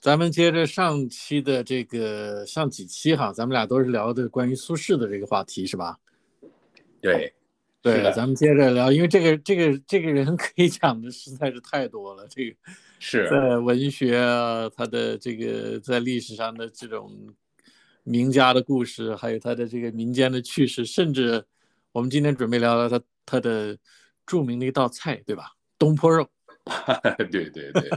咱们接着上期的这个上几期哈，咱们俩都是聊的关于苏轼的这个话题，是吧？对，对，咱们接着聊，因为这个这个这个人可以讲的实在是太多了。这个是在文学啊，他的这个在历史上的这种名家的故事，还有他的这个民间的趣事，甚至我们今天准备聊聊他他的著名的一道菜，对吧？东坡肉。对对对，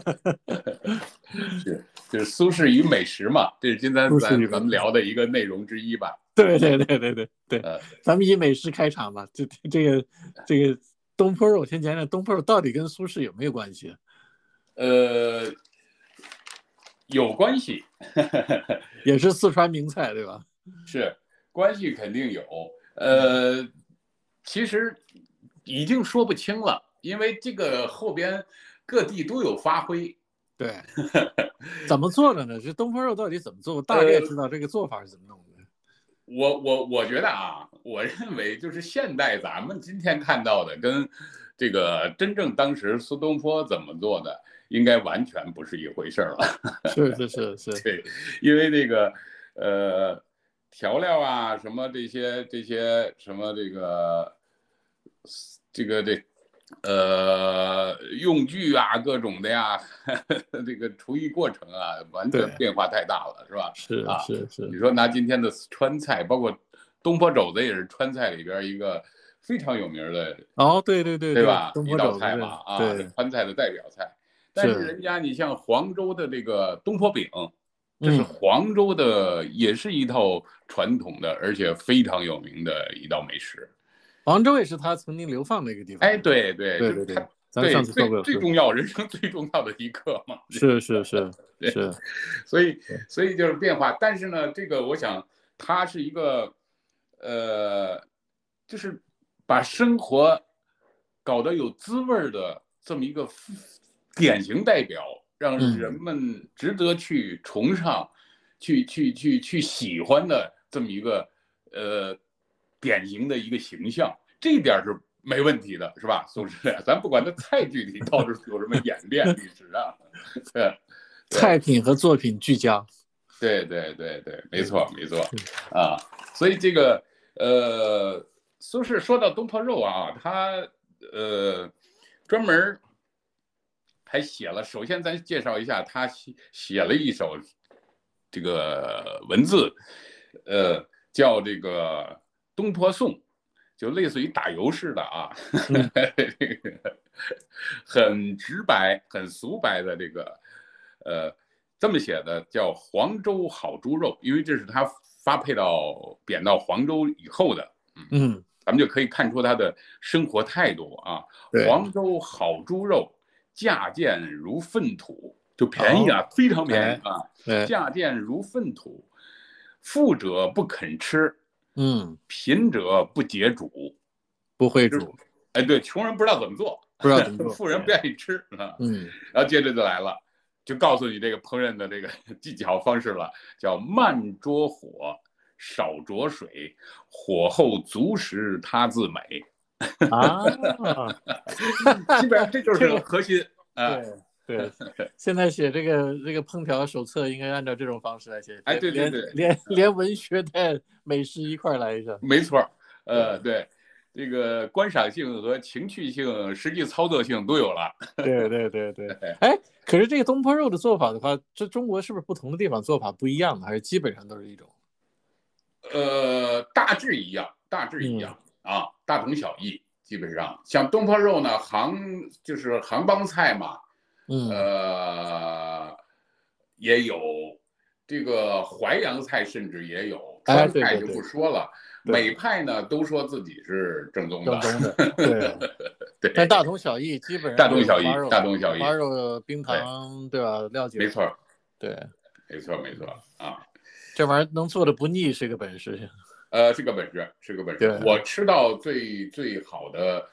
是就是苏轼与美食嘛，这是今天咱咱们聊的一个内容之一吧。对对对对对对，咱们以美食开场吧。这这个这个东坡肉，先讲讲东坡肉到底跟苏轼有没有关系？呃，有关系，也是四川名菜，对吧？是，关系肯定有。呃，其实已经说不清了。因为这个后边各地都有发挥，对，怎么做的呢？这东坡肉到底怎么做？我大概知道这个做法是怎么弄的。我我我觉得啊，我认为就是现代咱们今天看到的，跟这个真正当时苏东坡怎么做的，应该完全不是一回事儿了。是是是是，对，因为那个呃调料啊，什么这些这些什么这个这个这。呃，用具啊，各种的呀，这个厨艺过程啊，完全变化太大了，是吧？是啊，是是。你说拿今天的川菜，包括东坡肘子，也是川菜里边一个非常有名的哦，对对对，对吧？一道菜嘛，啊，川菜的代表菜。但是人家你像黄州的这个东坡饼，这是黄州的，也是一套传统的，而且非常有名的一道美食。杭州也是他曾经流放的一个地方。哎，对对对对对，咱上次最最重要 人生最重要的一刻嘛。是是是 是，所以所以就是变化。但是呢，这个我想，他是一个，呃，就是把生活搞得有滋味的这么一个典型代表，让人们值得去崇尚、去去去去喜欢的这么一个呃。典型的一个形象，这一点是没问题的，是吧？苏轼，咱不管他菜具体到底有什么演变历史啊，对，菜品和作品俱佳，对对对对，没错没错啊。所以这个呃，苏轼说到东坡肉啊，他呃专门还写了，首先咱介绍一下，他写写了一首这个文字，呃，叫这个。东坡颂，就类似于打油似的啊，很直白、很俗白的这个，呃，这么写的叫黄州好猪肉，因为这是他发配到贬到黄州以后的，嗯，咱们就可以看出他的生活态度啊。黄州好猪肉，价贱如粪土，就便宜啊，非常便宜啊，价贱如粪土，富者不肯吃。嗯，贫者不解煮，不会煮。哎，对，穷人不知道怎么做，不知道怎么 做。富人不愿意吃啊。嗯，然后接着就来了，就告诉你这个烹饪的这个 技巧方式了，叫慢着火，少着水，火候足时它自美。啊，基本上这就是核心啊。对，现在写这个这个烹调手册应该按照这种方式来写。哎，对对对，连连文学带美食一块来一下。没错，呃，对，这个观赏性和情趣性、实际操作性都有了。对对对 对。哎，可是这个东坡肉的做法的话，这中国是不是不同的地方做法不一样，还是基本上都是一种？呃，大致一样，大致一样啊，大同小异。基本上像东坡肉呢，杭就是杭帮菜嘛。嗯，呃，也有这个淮扬菜，甚至也有川菜就不说了。每派呢都说自己是正宗的，正宗的，对对。但大同小异，基本上大同小异，大同小异。花肉、冰糖，对吧？料酒，没错，对，没错，没错啊。这玩意儿能做的不腻是个本事，呃，是个本事，是个本事。我吃到最最好的。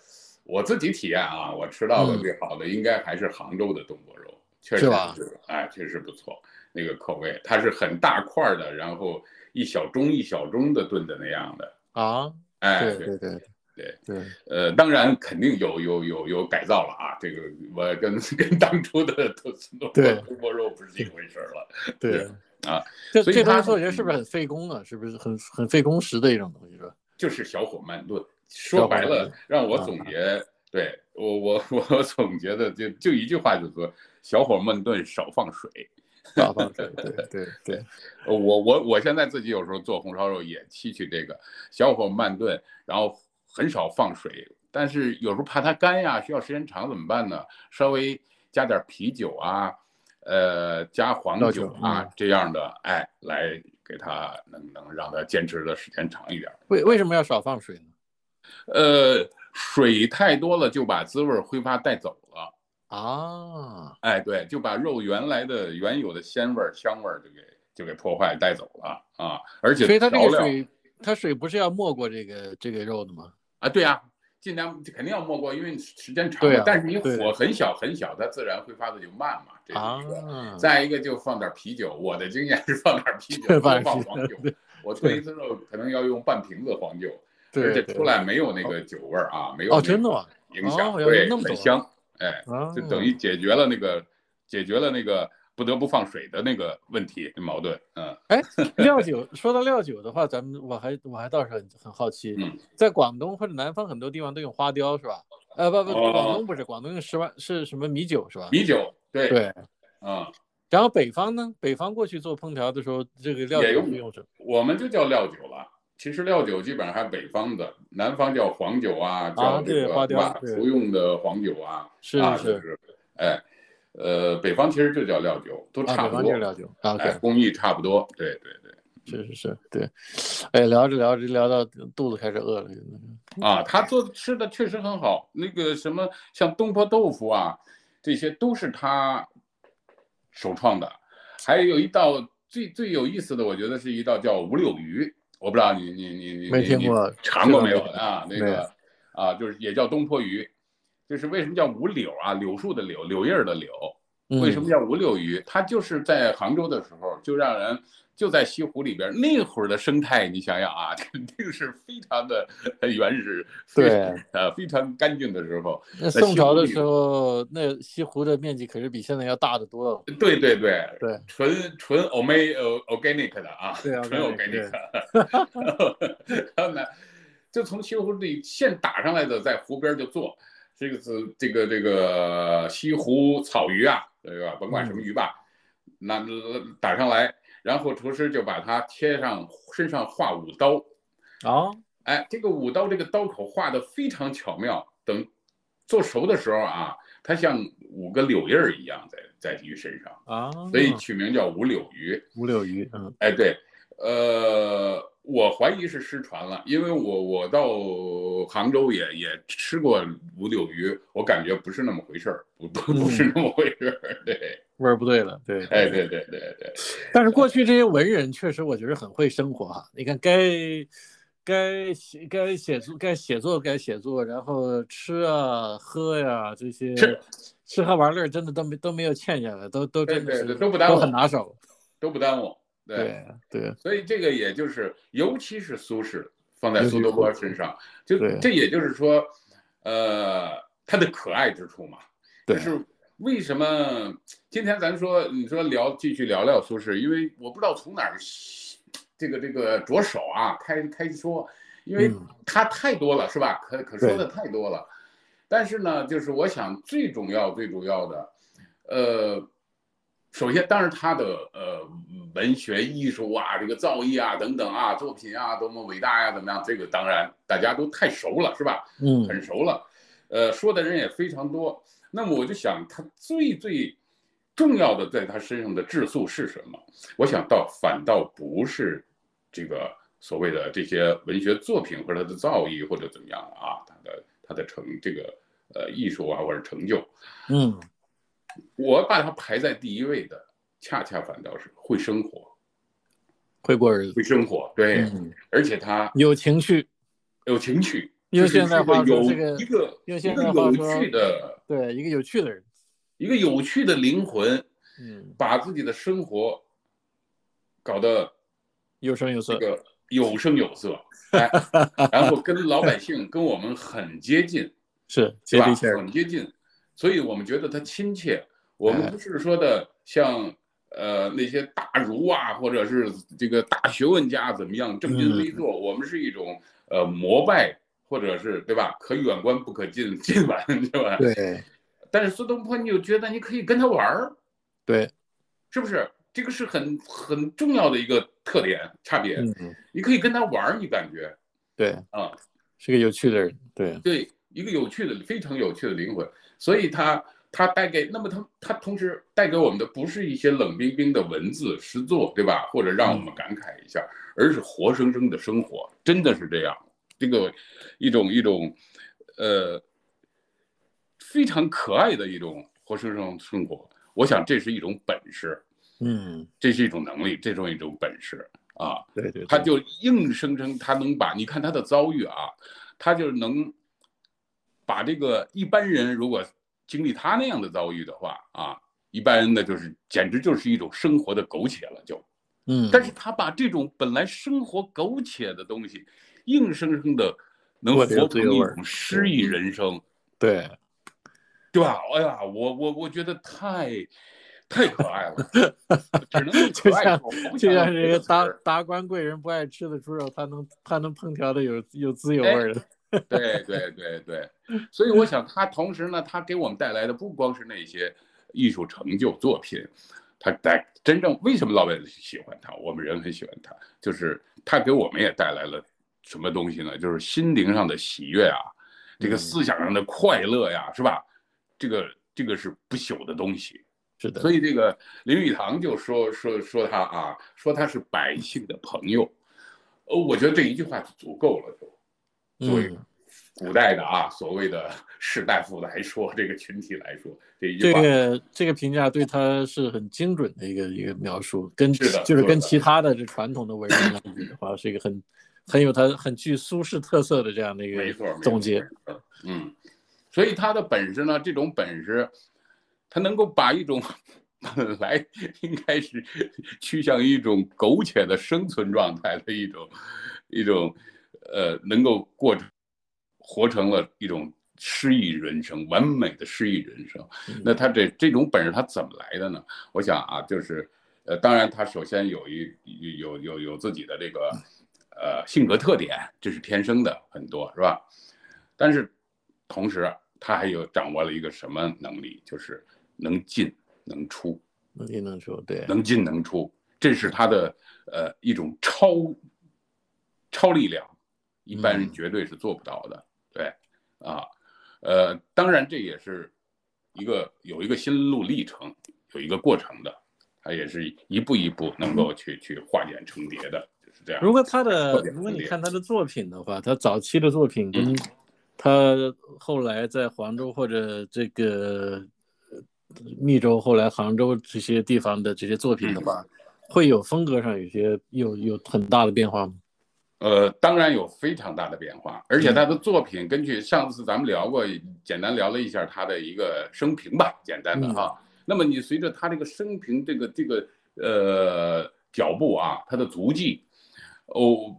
我自己体验啊，我吃到的最好的应该还是杭州的东坡肉，确实是，哎，确实不错，那个口味，它是很大块的，然后一小盅一小盅的炖的那样的啊，哎，对对对，对对，呃，当然肯定有有有有改造了啊，这个我跟 跟当初的土 对东坡肉不是一回事儿了。对 啊，这所以它这东西我觉得是不是很费工啊？是不是很很费工时的一种东西？是吧？就是小火慢炖，说白了让我总结，对我我 我总结的就就一句话，就是说小火慢炖，少放水。少放水，对 对对，呃我我我现在自己有时候做红烧肉也吸取这个小火慢炖，然后很少放水，但是有时候怕它干呀，需要时间长怎么办呢？稍微加点啤酒啊，呃，加黄料酒酒啊、嗯这样的，哎，来给它能能让它坚持的时间长一点。为为什么要少放水呢？呃，水太多了就把滋味挥发带走了。啊，哎，对，就把肉原来的原有的鲜味儿、香味儿就给就给破坏带走了啊！而且所以它这个水，它水不是要没过这个这个肉的吗？啊，对呀、尽量肯定要没过，因为时间长了啊，但是你火很小很小，它自然挥发的就慢嘛。这是一个。啊，再一个就放点啤酒，我的经验是放点啤酒，不放黄酒酒。我炖一次肉可能要用半瓶子黄酒，而且出来没有那个酒味儿啊，没有哦，真的？影响，哦对，那么多很香，哎。啊，就等于解决了那个解决了那个不得不放水的那个问题矛盾。嗯，哎，料酒，说到料酒的话，咱们我还我还倒是很很好奇，嗯在广东或者南方很多地方都用花雕是吧？呃，不不，哦广东不是，广东用十万是什么米酒是吧？米酒，对，对，嗯，然后北方呢？北方过去做烹调的时候，这个料酒用什么？我们就叫料酒了。其实料酒基本上还北方的，南方叫黄酒啊，叫这个对花雕马对服用的黄酒啊，是啊，是就是，哎，呃，北方其实就叫料酒，都啊，差不多料酒啊哎，，OK，工艺差不多，对对对。是是是，对。哎，聊着聊着聊到肚子开始饿了，啊，他做的吃的确实很好。那个什么，像东坡豆腐啊，这些都是他首创的。还有一道最最有意思的，我觉得是一道叫五柳鱼，我不知道你你你你没听过尝过没有啊？那个啊，就是也叫东坡鱼，就是为什么叫五柳啊？柳树的柳，柳叶儿的柳。为什么嗯叫五柳鱼？它就是在杭州的时候，就让人就在西湖里边，那会儿的生态，你想想啊，肯定是非常的原始，对呃，非常干净的时候。那在宋朝的时候，那西湖的面积可是比现在要大得多了。对对对对，纯纯 o m e organic 的啊，对纯 organic，organic。然后呢，就从西湖里现打上来的，在湖边就做。这个是这个这个西湖草鱼啊，对吧？甭管什么鱼吧，那打上来，然后厨师就把它贴上身上画五刀，啊，哎，这个五刀这个刀口画的非常巧妙，等做熟的时候啊，它像五个柳叶儿一样在在鱼身上，啊，所以取名叫五柳鱼。五柳鱼，嗯，哎，对，呃，我怀疑是失传了，因为我我到杭州也也吃过五柳鱼，我感觉不是那么回事儿，不不不是那么回事儿。对，味儿不对了，对。哎，对对对对，但是过去这些文人确实，我觉得很会生活哈。你看该该写该写作该写作该写作，然后吃啊喝呀、这些是吃喝玩乐真的都没都没有欠下来，都都真的是对都不耽误很拿手。都不耽误。对，对对所以这个也就是，尤其是苏轼放在苏东坡身上，就这也就是说，呃，他的可爱之处嘛。对就是为什么今天咱说你说聊继续聊聊苏轼，因为我不知道从哪儿这个这个着手啊，开开说，因为嗯他太多了，是吧？可可说的太多了。但是呢，就是我想最重要最主要的，呃，首先当然他的呃文学艺术啊，这个造诣啊等等啊，作品啊多么伟大呀，怎么样？这个当然大家都太熟了，是吧？嗯很熟了，呃，说的人也非常多。那么我就想，他最最重要的在他身上的质素是什么？我想倒反倒不是这个所谓的这些文学作品或者他的造诣或者怎么样啊，他的他的成这个呃艺术啊或者成就，嗯我把他排在第一位的，恰恰反倒是会生活，会过日子，会生活，对，嗯，而且他有情趣，有情趣，用就是现在话是有说这个一个一个有趣的。对一个有趣的人，一个有趣的灵魂，嗯，把自己的生活搞得有声有色这，个有声有色，哎，然后跟老百姓跟我们很接近，是？接地气儿，很接近，所以我们觉得他亲切。我们不是说的像呃那些大儒啊，或者是这个大学问家怎么样正襟危坐，我们是一种呃膜拜，或者是对吧？可远观不可近近玩，对吧？对但是苏东坡，你就觉得你可以跟他玩儿，对，是不是？这个是很很重要的一个特点差别。嗯，你可以跟他玩儿，你感觉对，啊，是个有趣的人，对，对，一个有趣的、非常有趣的灵魂。所以他他带给，那么他他同时带给我们的不是一些冷冰冰的文字诗作，对吧？或者让我们感慨一下，而是活生生的生活，真的是这样。这个一种一种呃非常可爱的一种活生生的生活。我想这是一种本事，嗯，这是一种能力，这种一种本事啊。对对，对他就硬生生他能把你看他的遭遇啊，他就能把这个一般人如果经历他那样的遭遇的话啊，一般人呢就是简直就是一种生活的苟且了就。嗯，但是他把这种本来生活苟且的东西，硬生生的能活成一种诗意人生，对，对吧？哎呀，我我我觉得太太可爱了，只能用 就像就像这个达达官贵人不爱吃的猪肉，他能他能烹调的有有滋有味儿的，对对对对，所以我想他同时呢，他给我们带来的不光是那些艺术成就作品，他带真正为什么老百姓喜欢他，我们人很喜欢他，就是他给我们也带来了什么东西呢？就是心灵上的喜悦啊，这个嗯思想上的快乐呀，是吧？这个这个是不朽的东西。是的，所以这个林语堂就说说说他啊，说他是百姓的朋友，呃，我觉得这一句话就足够了，就作为嗯，古代的啊所谓的士大夫来说，这个群体来说，这一句这，个这个评价对他是很精准的一个一个描述，跟是的就是跟其他的这传统的文人来比的话，是一个很很有他很具苏轼特色的这样的一个总结。，嗯，所以他的本事呢，这种本事，他能够把一种本 来应该是趋向于一种苟且的生存状态的一种一种呃，能够过活成了一种诗意人生，完美的诗意人生。嗯那他这这种本事他怎么来的呢？我想啊，就是呃，当然他首先有一有有有自己的这个呃性格特点，这是天生的很多是吧？但是同时他还有掌握了一个什么能力，就是能进能出，能进能出，对，能进能出，这是他的呃一种超超力量，一般人嗯绝对是做不到的。对啊，呃，当然这也是一个有一个心路历程，有一个过程的，他也是一步一步能够去去化茧成蝶的，就是这样。如果他的，如果你看他的作品的话，他早期的作品跟嗯他后来在黄州或者这个呃密州，后来杭州这些地方的这些作品的话，会有风格上有些有有很大的变化吗？呃，当然有非常大的变化，而且他的作品根据上次咱们聊过，简单聊了一下他的一个生平吧，简单的哈。那么你随着他这个生平这个这个呃脚步啊，他的足迹，哦，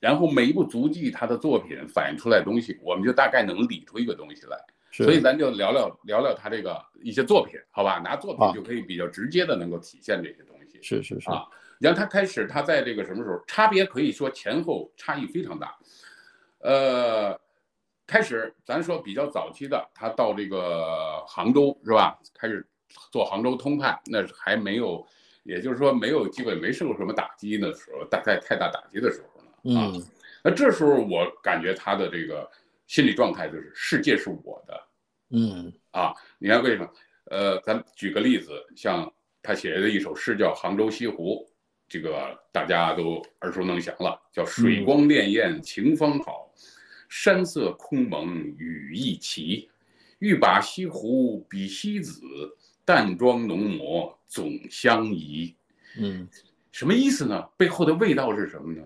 然后每一部足迹他的作品反映出来的东西，我们就大概能理出一个东西来。是所以咱就聊聊聊聊他这个一些作品，好吧？拿作品就可以比较直接的能够体现这些东西。是是是啊然后他开始，他在这个什么时候差别可以说前后差异非常大。呃，开始咱说比较早期的，他到这个杭州是吧？开始做杭州通判，那是还没有，也就是说没有基本没受什么打击的时候，大概太大打击的时候呢。啊，嗯那这时候我感觉他的这个心理状态就是世界是我的，嗯啊，你看为什么？呃，咱举个例子，像他写的一首诗叫《杭州西湖》，这个大家都耳熟能详了，叫“水光潋滟晴方好，山色空蒙雨亦奇。欲把西湖比西子，淡妆浓抹总相宜。”嗯什么意思呢？背后的味道是什么呢？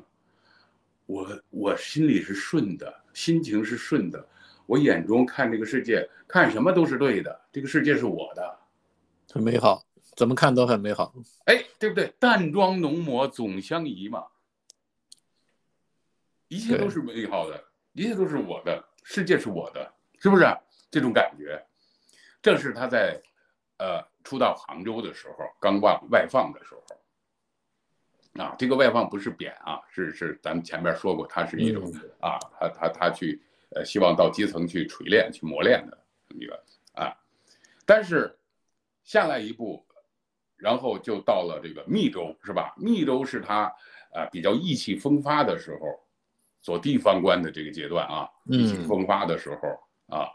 我我心里是顺的，心情是顺的，我眼中看这个世界，看什么都是对的，这个世界是我的，很美好，怎么看都很美好。哎，对不对？淡妆浓抹总相宜嘛。一切都是美好的，一切都是我的，世界是我的，是不是？这种感觉，正是他在呃初到杭州的时候，刚外外放的时候，啊，这个外放不是贬啊，是是咱们前面说过，它是一种啊，他他他去呃希望到基层去锤炼、去磨练的一个啊，但是下来一步，然后就到了这个密州，是吧？密州是他啊比较意气风发的时候，做地方官的这个阶段啊，意气风发的时候啊。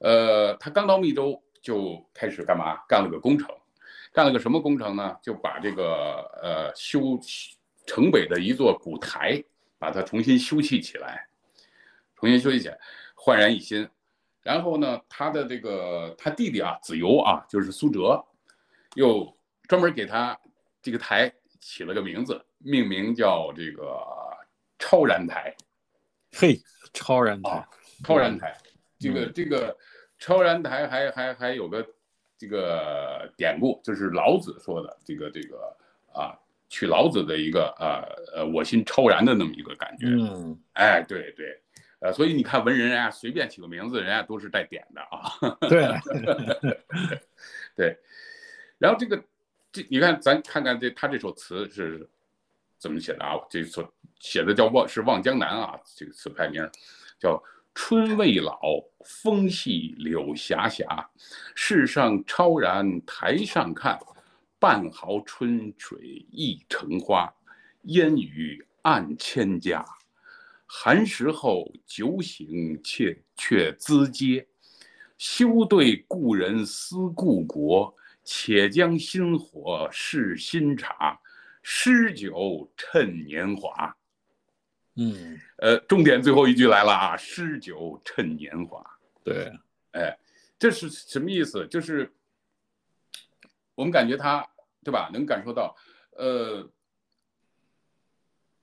呃，他刚到密州就开始干嘛？干了个工程，干了个什么工程呢？就把这个呃修城北的一座古台，把它重新修葺起来，重新修葺起来，焕然一新。然后呢，他的这个他弟弟啊，子由啊，就是苏辙，又专门给他这个台起了个名字，命名叫这个超然台。嘿，超然台，超然台。这个这个超然台还还还有个这个典故，就是老子说的这个这个啊，取老子的一个啊呃我心超然的那么一个感觉。嗯，哎，对对，呃，所以你看文人啊，随便起个名字，人家都是带点的啊。对，对。然后这个这你看，咱看看这他这首词是怎么写的啊？这首写的叫望是望江南啊，这个词牌名叫。春未老，风细柳斜斜，世上超然台上看，半壕春水一城花，烟雨暗千家。寒食后酒醒却却咨嗟，休对故人思故国，且将新火试新茶，诗酒趁年华。嗯，呃，重点最后一句来了啊，诗酒趁年华。对，哎，这是什么意思？就是我们感觉他，对吧？能感受到，呃，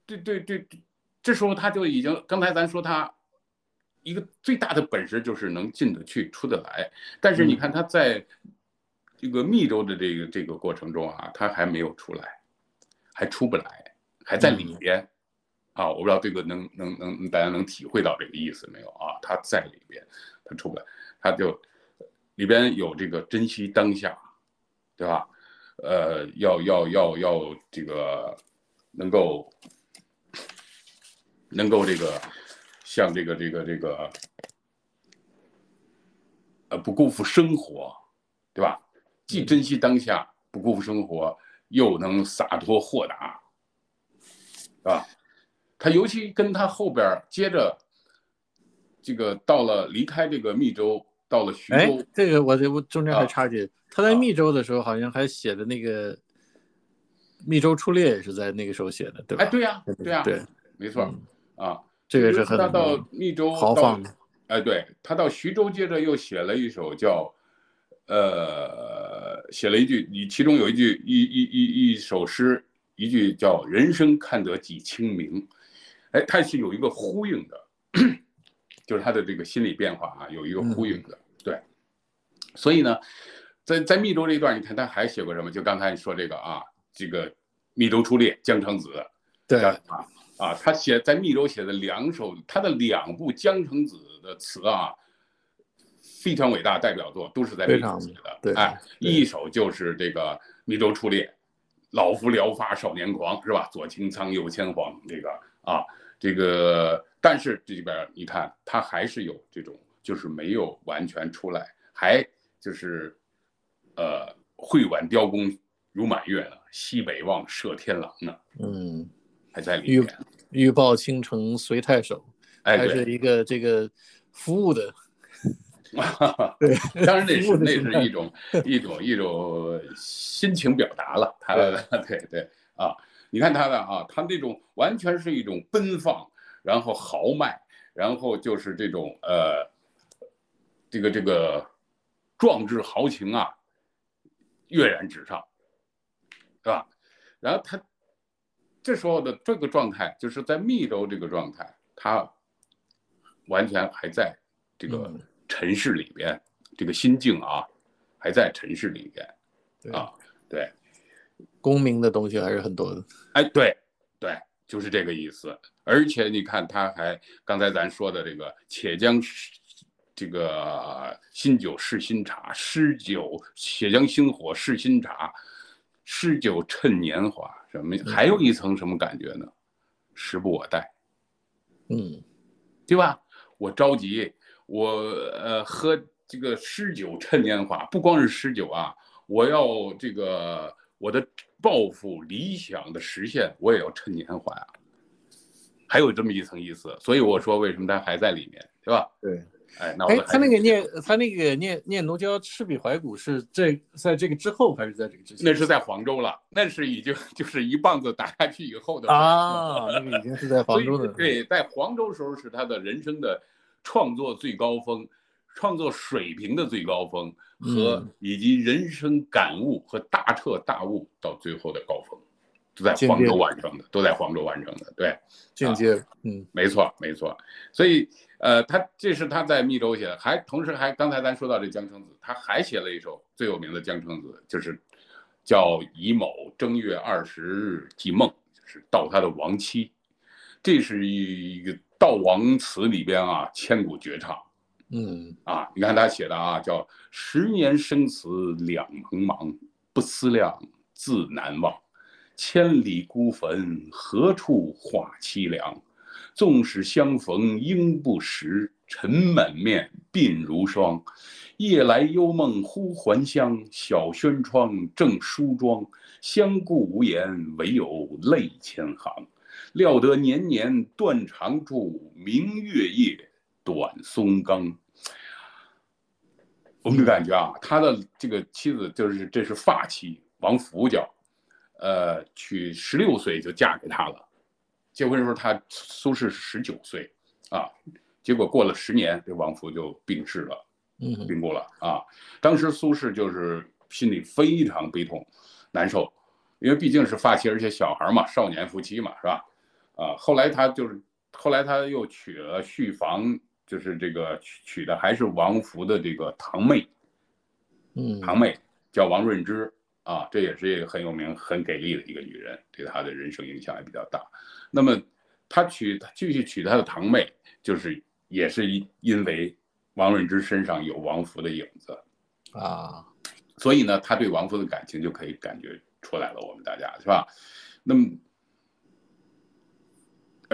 对对对，这时候他就已经，刚才咱说他一个最大的本事就是能进得去，出得来。但是你看他在这个密州的这个这个过程中啊，他还没有出来，还出不来，还在里边。啊，我不知道这个能能能大家能体会到这个意思没有啊？他在里边，他出不来，他就里边有这个珍惜当下，对吧？呃，要要要要这个能够能够这个像这个这个这个呃不辜负生活，对吧？既珍惜当下，不辜负生活，又能洒脱豁达，是吧？他尤其跟他后边接着，这个到了离开这个密州，到了徐州。这个我这我中间还插句，他在密州的时候好像还写的那个《密州出猎》也是在那个时候写的，对吧？哎，对呀，对呀，对，没错，啊，这个是很他到密州豪放的。哎，对他到徐州，接着又写了一首叫，呃，写了一句，你其中有一句一一一一首诗，一句叫“人生看得几清明”。哎，它是有一个呼应的，就是他的这个心理变化啊，有一个呼应的，对。所以呢，在在密州这一段，你看他还写过什么？就刚才你说这个啊，这个密州出猎，江城子，对啊啊，他写在密州写的两首，他的两部江城子的词啊，非常伟大代表作，都是在密州写的。对，哎，一首就是这个密州出猎，老夫聊发少年狂，是吧？左擎苍，右牵黄，这个啊。这个，但是这里边你看，他还是有这种，就是没有完全出来，还就是，呃，会挽雕弓如满月呢，西北望射天狼呢，嗯，还在里面。欲报倾城随太守，哎还是一个这个服务的。对，当然那是那是一种 一种一种心情表达了，他对对啊。你看他的啊，他那种完全是一种奔放，然后豪迈，然后就是这种呃，这个这个壮志豪情啊，跃然纸上，是吧？然后他这时候的这个状态，就是在密州这个状态，他完全还在这个尘世里边，这个心境啊，还在尘世里边，啊，对。功名的东西还是很多的，哎，对，对，就是这个意思。而且你看，他还刚才咱说的这个“且将这个新酒试新茶，诗酒且将新火试新茶，诗酒趁年华”，什么？还有一层什么感觉呢？时不我待，嗯，对吧？我着急，我呃喝这个诗酒趁年华，不光是诗酒啊，我要这个我的抱负理想的实现，我也要趁年华啊。还有这么一层意思，所以我说为什么他还在里面，对吧？对。哎，那哎，他那个念他那个念念奴娇赤壁怀古是这在这个之后还是在这个之前？那是在黄州了，那是已经 就是一棒子打下去以后的啊，那个已经是在黄州的。对，在黄州时候是他的人生的创作最高峰，创作水平的最高峰和以及人生感悟和大彻大悟到最后的高峰。都在黄州完成的，都在黄州完成的，对，间接，嗯，没错，没错，所以，呃，他这是他在密州写的，还同时还刚才咱说到这江城子，他还写了一首最有名的江城子，就是叫乙卯正月二十日记梦，就是悼他的亡妻，这是一个悼亡词里边啊千古绝唱，嗯，啊，你看他写的啊，叫十年生死两茫茫，不思量，自难忘。千里孤坟，何处话凄凉？纵使相逢应不识，尘满面，鬓如霜。夜来幽梦忽还乡，小轩窗，正梳妆。相顾无言，唯有泪千行。料得年年断肠处，明月夜，短松冈。我们就感觉啊，他的这个妻子就是这是发妻，王福叫。呃，娶十六岁就嫁给他了，结婚时候他苏轼是十九岁，啊，结果过了十年，这王福就病逝了，嗯，病故了啊。当时苏轼就是心里非常悲痛，难受，因为毕竟是发妻，而且小孩嘛，少年夫妻嘛，是吧？啊，后来他就是，后来他又娶了续房，就是这个娶娶的还是王福的这个堂妹，嗯，堂妹叫王润之。啊，这也是一个很有名、很给力的一个女人，对他的人生影响也比较大。那么，他娶他继续娶他的堂妹，就是也是因为王润之身上有王福的影子啊，所以呢，他对王福的感情就可以感觉出来了。我们大家是吧？那么，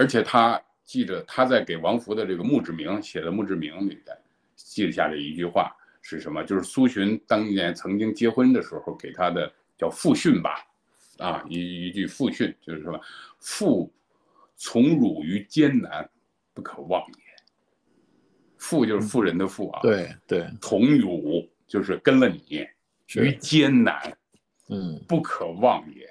而且他记着他在给王福的这个墓志铭写的墓志铭里边记下了一句话。是什么？就是苏洵当年曾经结婚的时候给他的叫父训吧，啊，一一句父训就是什么？父从汝于艰难，不可忘也。父就是富人的父啊，对对，从汝就是跟了你于艰难，嗯，不可忘也。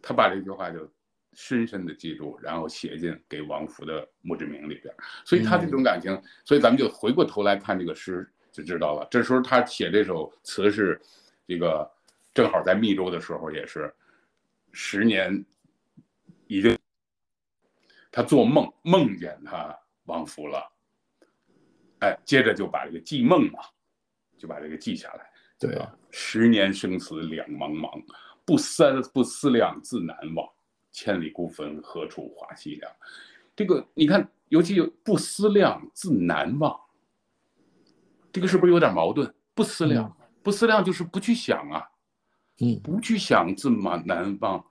他把这句话就深深的记住，然后写进给王福的墓志铭里边。所以他这种感情，所以咱们就回过头来看这个诗。就知道了。这时候他写这首词是，这个正好在密州的时候，也是十年，已经他做梦梦见他王弗了，哎，接着就把这个记梦嘛，就把这个记下来。对，十年生死两茫茫，不三不思量，自难忘。千里孤坟，何处话凄凉。这个你看，尤其有不思量，自难忘。这个是不是有点矛盾？不思量，不思量就是不去想啊，嗯，不去想自满难忘，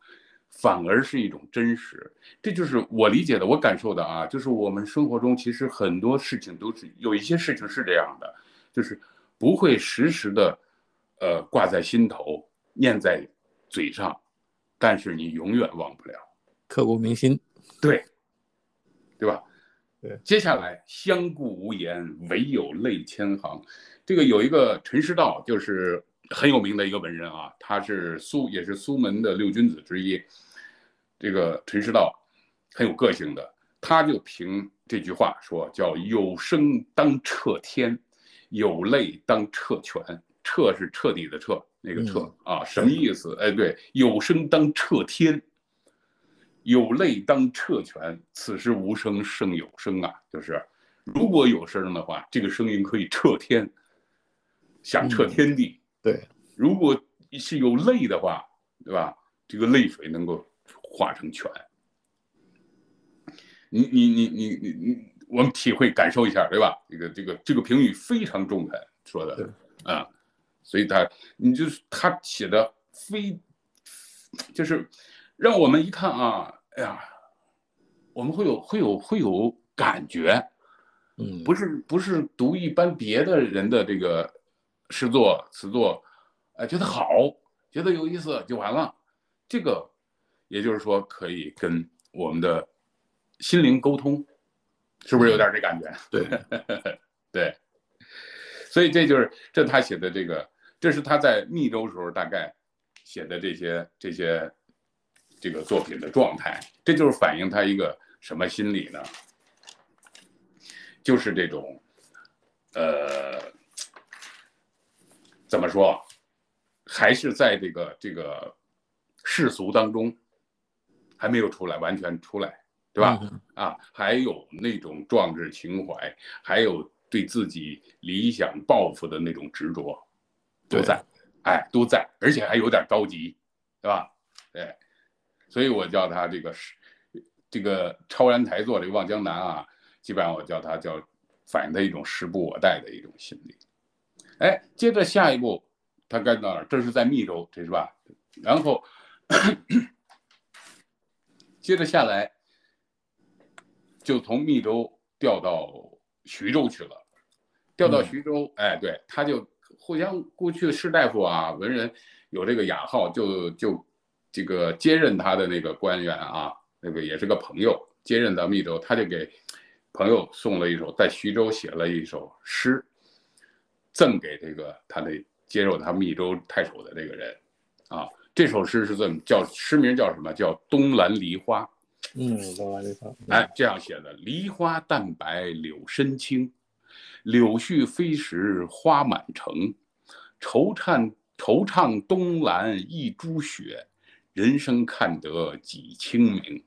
反而是一种真实。这就是我理解的，我感受的啊，就是我们生活中其实很多事情都是有一些事情是这样的，就是不会时时的，呃，挂在心头，念在嘴上，但是你永远忘不了，刻骨铭心。对，对吧？对，接下来相顾无言，唯有泪千行。这个有一个陈师道，就是很有名的一个文人啊，他是苏，也是苏门的六君子之一。这个陈师道很有个性的，他就凭这句话说，叫有声当彻天，有泪当彻泉。彻是彻底的彻，那个彻啊，什么意思？哎，对，有声当彻天。有泪当彻泉，此时无声胜有声啊！就是如果有声的话，这个声音可以彻天，响彻天地。对，如果是有泪的话，对吧？这个泪水能够化成泉。你你你你你你，我们体会感受一下，对吧？这个这个这个评语非常中肯说的啊，所以他你就是他写的非，就是让我们一看啊，哎呀，我们会有会有会有感觉，嗯，不是不是读一般别的人的这个诗作词作，哎，觉得好，觉得有意思就完了，这个也就是说可以跟我们的心灵沟通，是不是有点这感觉？对。对，所以这就是这他写的这个，这是他在密州时候大概写的这些这些这个作品的状态，这就是反映他一个什么心理呢？就是这种，呃，怎么说，还是在这个这个世俗当中还没有出来，完全出来，对吧？啊，还有那种壮志情怀，还有对自己理想抱负的那种执着，都在，哎，都在，而且还有点着急，对吧？对，所以我叫他这个是这个超然台座这个望江南啊，基本上我叫他叫反映他一种时不我待的一种心理。哎，接着下一步他该到哪儿？这是在密州，这是吧？然后 接着下来就从密州调到徐州去了。调到徐州，哎，对，他就互相过去士大夫啊，文人有这个雅号，就就这个接任他的那个官员啊，那个也是个朋友，接任到密州，他就给朋友送了一首，在徐州写了一首诗，赠给这个他的接受他密州太守的这个人，啊，这首诗是这么叫，诗名叫什么？叫《东兰梨花》。嗯，东兰梨花，哎，这样写的：梨花淡白柳深青，柳絮飞时花满城。惆怅惆怅东兰一株雪，人生看得几清明。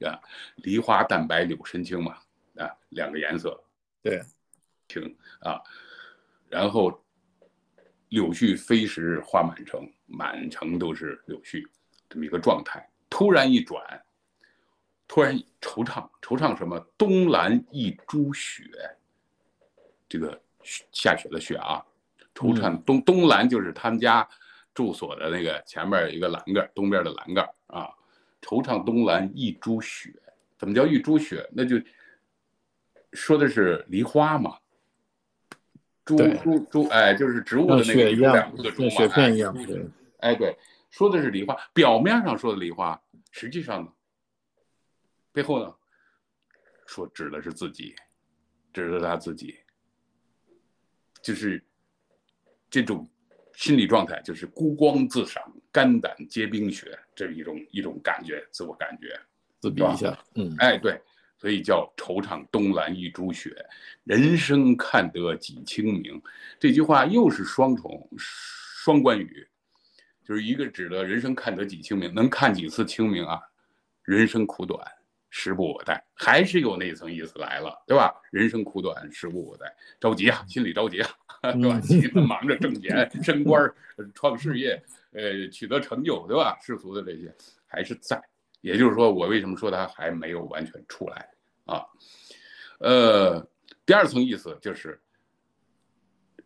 啊，梨花淡白柳深青嘛，啊，两个颜色对，青啊，然后柳絮飞时花满城，满城都是柳絮，这么一个状态。突然一转，突然惆怅，惆怅什么？东兰一株雪，这个下雪的雪啊，惆怅东东兰就是他们家住所的那个前面有一个栏杆，东边的栏杆啊。惆怅东兰一株雪，怎么叫一株雪？那就说的是梨花嘛。株对株株，哎，就是植物的那个一样有两，个株像雪片一样，哎，对，说的是梨花，表面上说的梨花，实际上呢，背后呢，说指的是自己，指的他自己，就是这种心理状态，就是孤光自赏，肝胆皆冰雪，这一种一种感觉，自我感觉。自比一下，嗯，哎，对，所以叫惆怅东兰一株雪，人生看得几清明。这句话又是双重双关语，就是一个指的人生看得几清明，能看几次清明啊？人生苦短，时不我待，还是有那层意思来了，对吧？人生苦短，时不我待，着急啊，心里着急啊，对吧？急着忙着挣钱、升官儿、创事业，呃，取得成就，对吧？世俗的这些还是在。也就是说，我为什么说他还没有完全出来啊？呃，第二层意思就是，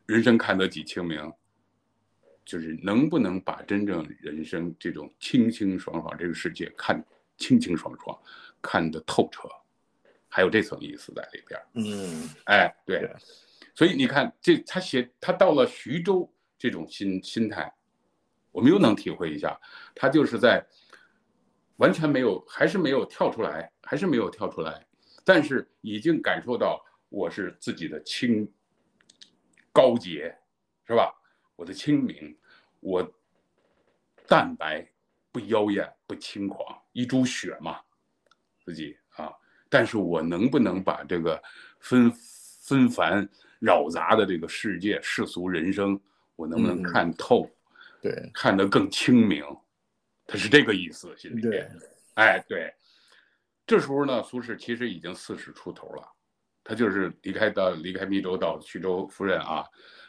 人生看得几清明，就是能不能把真正人生这种清清爽爽这个世界看清清爽爽，看得透彻，还有这层意思在里边儿。嗯，哎，对对，所以你看，这他写他到了徐州这种心心态，我们又能体会一下，他就是在完全没有，还是没有跳出来，还是没有跳出来，但是已经感受到我是自己的清高洁，是吧？我的清明，我淡白，不妖艳，不轻狂，一株雪嘛，自己啊。但是我能不能把这个纷纷繁扰杂的这个世界、世俗人生，我能不能嗯看透，对看得更清明？他是这个意思，心里对面。哎，对。这时候呢，苏轼其实已经四十出头了，他就是离开到离开密州到徐州赴任啊。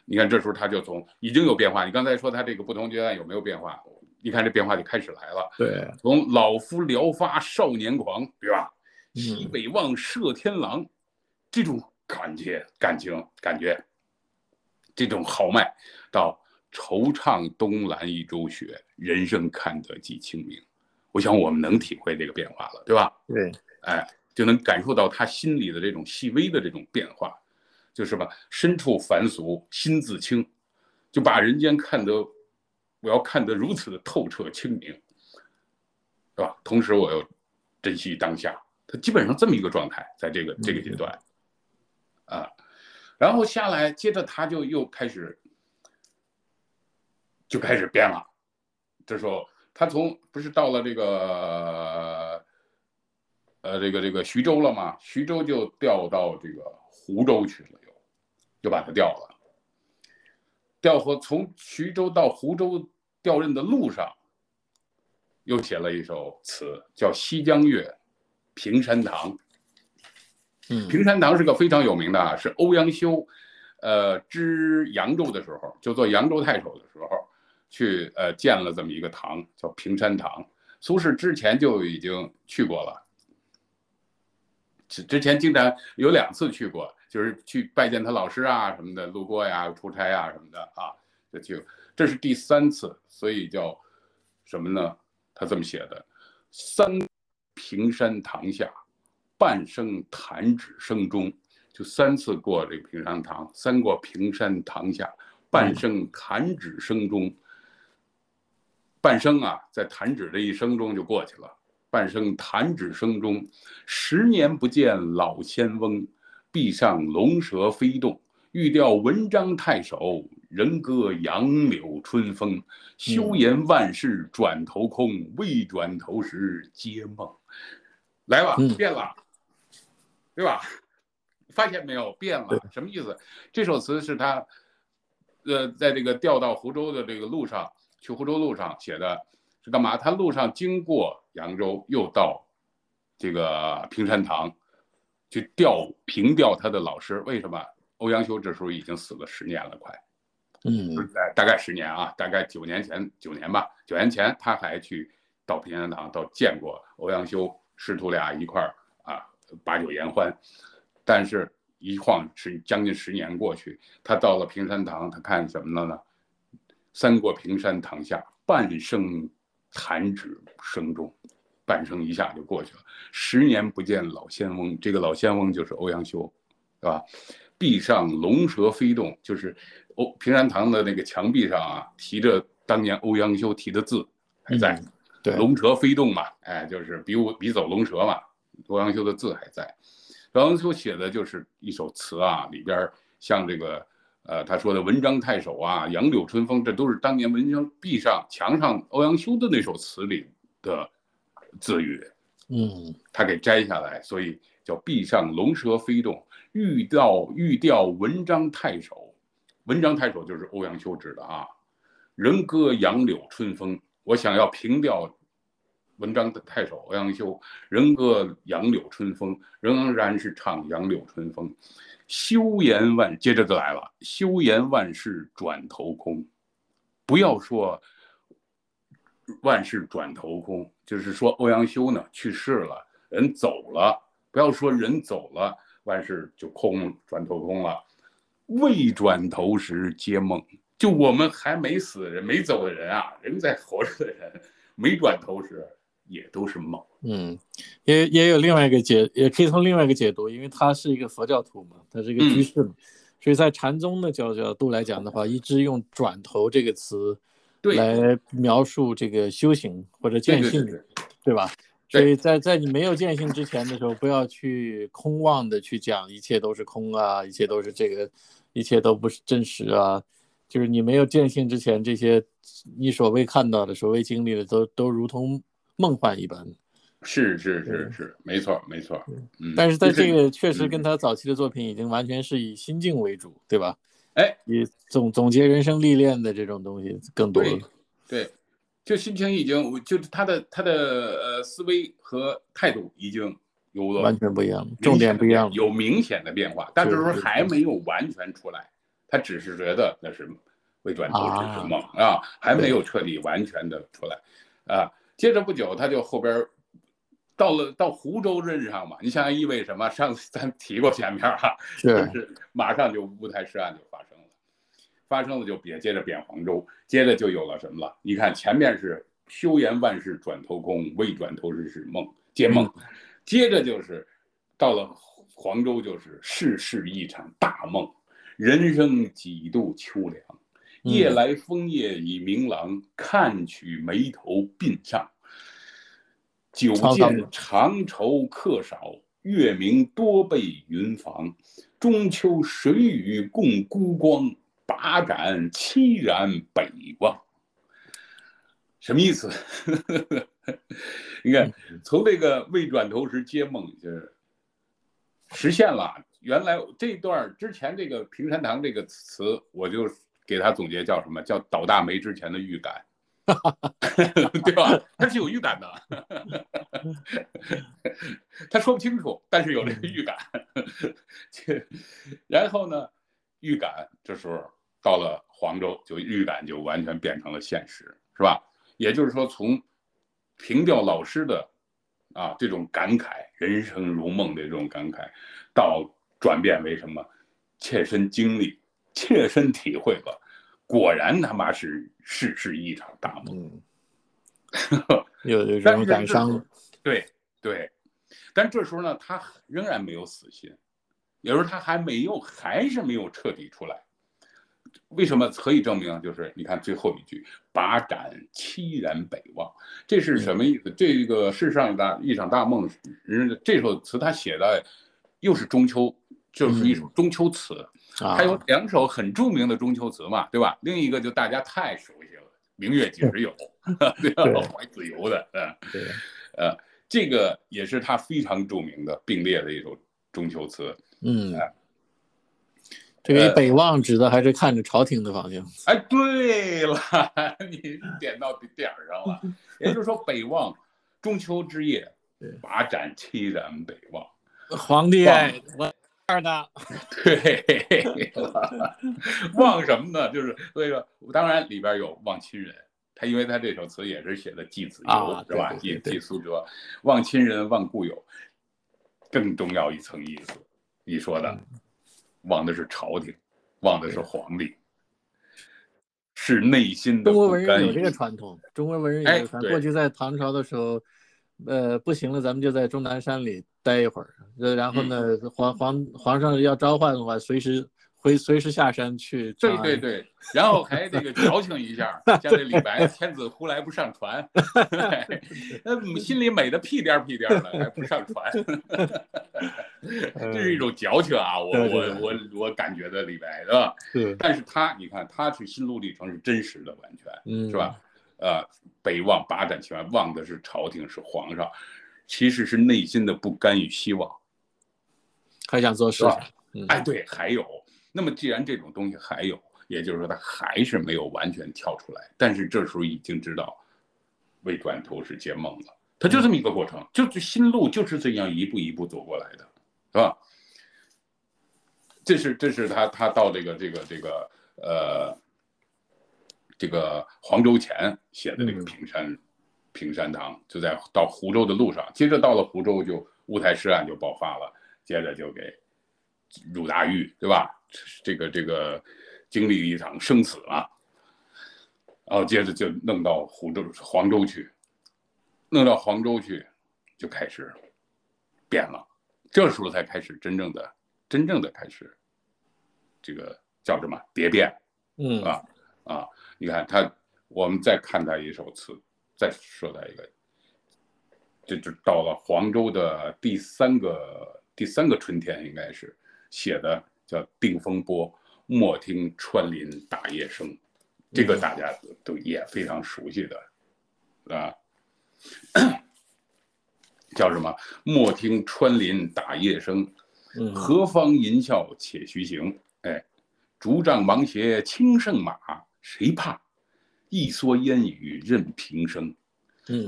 你看这时候他就从已经有变化。你刚才说他这个不同阶段有没有变化？你看这变化就开始来了。对，从老夫聊发少年狂，对吧？西北望射天狼，这种感觉、感情、感觉，这种豪迈，到惆怅东栏一周雪，人生看得几清明。我想我们能体会这个变化了，对吧？对，哎，就能感受到他心里的这种细微的这种变化，就是吧，身处凡俗心自清，就把人间看得，我要看得如此的透彻清明，是吧？同时我要珍惜当下，他基本上这么一个状态，在这个这个阶段，啊，然后下来接着他就又开始就开始变了，这时候。他从不是到了这个，呃，这个这个徐州了吗？徐州就调到这个湖州去了，又，又把他调了。调和从徐州到湖州调任的路上，又写了一首词，叫《西江月·平山堂》。嗯，平山堂是个非常有名的啊，是欧阳修，呃，知扬州的时候，就做扬州太守的时候。去呃建了这么一个堂，叫平山堂。苏轼之前就已经去过了，之之前经常有两次去过，就是去拜见他老师啊什么的，路过呀、出差啊什么的啊，就去。这是第三次，所以叫什么呢？他这么写的：三平山堂下，半生弹指声中。就三次过这个平山堂，三过平山堂下，半生弹指声中。半生啊，在弹指的一生中就过去了。半生弹指声中，十年不见老仙翁。壁上龙蛇飞动，欲调文章太守，人歌杨柳春风。休言万事转头空，未转头时皆梦。来吧，变了，对吧？发现没有，变了，什么意思？这首词是他，呃，在这个调到湖州的这个路上。去湖州路上写的是干嘛？他路上经过扬州，又到这个平山堂去调凭调他的老师。为什么？欧阳修这时候已经死了十年了，快，嗯，大概十年啊，大概九年前，九年吧。九年前他还去到平山堂，到见过欧阳修，师徒俩一块儿啊把酒言欢。但是，一晃是将近十年过去，他到了平山堂，他看什么了呢？三过平山堂下，半生弹指声中，半生一下就过去了。十年不见老仙翁，这个老仙翁就是欧阳修，是吧？壁上龙蛇飞动，就是欧平山堂的那个墙壁上啊，提着当年欧阳修题的字还在。对，龙蛇飞动嘛，哎，就是比武比走龙蛇嘛。欧阳修的字还在。欧阳修写的就是一首词啊，里边像这个。呃，他说的文章太守啊，杨柳春风，这都是当年文章壁上墙上欧阳修的那首词里的字语，嗯，他给摘下来，所以叫壁上龙蛇飞动，欲调欲调文章太守，文章太守就是欧阳修指的啊，人歌杨柳春风，我想要凭调文章的太守欧阳修，人歌杨柳春风，仍然是唱杨柳春风。休言万，接着就来了。休言万事转头空，不要说万事转头空，就是说欧阳修呢去世了，人走了。不要说人走了，万事就空，转头空了。未转头时皆梦，就我们还没死人，没走的人啊，人在活着的人，没转头时。也都是梦，嗯，也也有另外一个解，也可以从另外一个解读，因为他是一个佛教徒嘛，他是一个居士嘛，所以在禅宗的角角度来讲的话，一直用“转头”这个词，来描述这个修行或者见性，对吧？所以在在你没有见性之前的时候，不要去空妄的去讲一切都是空啊，一切都是这个，一切都不是真实啊，就是你没有见性之前，这些你所谓看到的、所谓经历的，都都如同。梦幻一般，是是是是，没错没错。嗯，但是在这个确实跟他早期的作品已经完全是以心境为主，对吧？哎，以总总结人生历练的这种东西更多了。对，就心情已经，就是他的他的呃思维和态度已经有了完全不一样，重点不一样，有明显的变化，但是说还没有完全出来，他只是觉得那是未转头只是梦啊，还没有彻底完全的出来啊。接着不久，他就后边到了到湖州任上嘛，你想想意味什么？上次咱提过前面哈，就是马上就乌台诗案就发生了，发生了就别接着贬黄州，接着就有了什么了？你看前面是休言万事转头空，未转头是是梦，接梦，接着就是到了黄州就是世事一场大梦，人生几度秋凉，夜来风叶已明朗，看取眉头鬓上。酒见长愁客少，月明多被云妨。中秋谁与共孤光？把盏凄然北望。什么意思？你看，从这个未转头时接梦，就是实现了。原来这段之前这个平山堂这个词，我就给他总结叫什么？叫倒大霉之前的预感。对吧？他是有预感的，他说不清楚，但是有这个预感。然后呢，预感这时候到了黄州，就预感就完全变成了现实，是吧？也就是说，从凭吊老师的啊这种感慨，人生如梦的这种感慨，到转变为什么？切身经历，切身体会吧。果然他妈是世事一场大梦，有有这种感伤，对对，但这时候呢，他仍然没有死心，有时候他还没有，还是没有彻底出来。为什么可以证明？就是你看最后一句“把盏凄然北望”，这是什么意思？这个世上大一场大梦，人这首词他写的又是中秋，就是一首中秋词。还有两首很著名的中秋词嘛，对吧？另一个就大家太熟悉了，《明月几时有 》，对吧？怀子由的，嗯，对，呃，这个也是他非常著名的并列的一首中秋词。嗯，这个北望指的还是看着朝廷的方向。哎，对了，你点到点儿上了。也就是说，北望中秋之夜，把盏凄然北望，皇帝我。二呢，对，望什么呢？就是所以说，当然里边有望亲人，他因为他这首词也是写的祭子由，是吧？祭祭苏辙，望亲人，望故友，更重要一层意思，你说的，望的是朝廷，望的是皇帝，是内心的。中国文人有这个传统，中国文人有这个传统。过去在唐朝的时候。呃，不行了，咱们就在终南山里待一会儿。呃，然后呢，皇皇皇上要召唤的话，随时回，随时下山去。对对对，然后还这个矫情一下，像这李白“天子呼来不上船”，那心里美的屁颠儿屁颠儿的，还不上船，这是一种矫情啊！我我我我感觉的李白，对吧？对。但是他，你看，他是心路历程是真实的，完全，是吧？呃，北望八盏齐，望的是朝廷，是皇上，其实是内心的不甘与希望，还想做事。哎，对，还有。那么既然这种东西还有，也就是说他还是没有完全跳出来。但是这时候已经知道，未转头是接梦了。他就这么一个过程，就是心路就是这样一步一步走过来的，是吧？这是这是他他到这个这个这个呃。这个黄州前写的这个平山，平山堂就在到湖州的路上，接着到了湖州就乌台诗案就爆发了，接着就给入大狱，对吧？这个这个经历一场生死啊，然后接着就弄到湖州黄州去，弄到黄州去就开始变了，这时候才开始真正的真正的开始，这个叫什么蝶变？嗯啊啊。你看他，我们再看他一首词，再说他一个，这就到了黄州的第三个第三个春天，应该是写的叫《定风波》，莫听穿林打叶声，这个大家都也非常熟悉的，啊，叫什么？莫听穿林打叶声，何方吟啸且徐行？哎，竹杖芒鞋轻胜马。谁怕？一蓑烟雨任平生。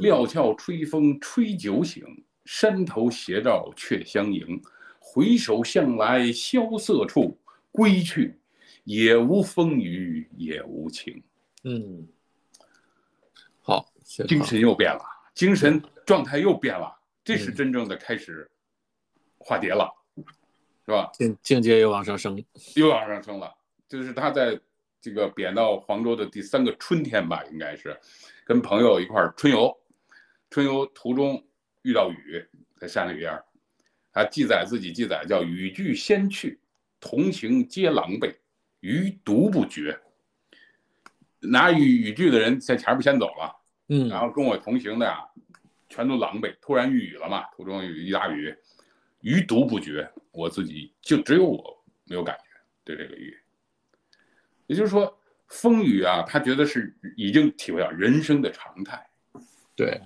料峭吹风吹酒醒，山头斜照却相迎。回首向来萧瑟处，归去，也无风雨也无晴。嗯，好，精神又变了，精神状态又变了。这是真正的开始化蝶了，是吧？境境界又往上升，又往上升了。就是他在这个贬到黄州的第三个春天吧，应该是跟朋友一块儿春游，春游途中遇到雨，在山里边儿，他记载自己记载叫雨具先去，同行皆狼狈，余独不觉。拿雨雨具的人在前面先走了，嗯然后跟我同行的呀，全都狼狈。突然遇雨了嘛，途中有一大雨，余独不觉。我自己就只有我没有感觉对这个雨。也就是说，风雨啊，他觉得是已经体会到人生的常态，对，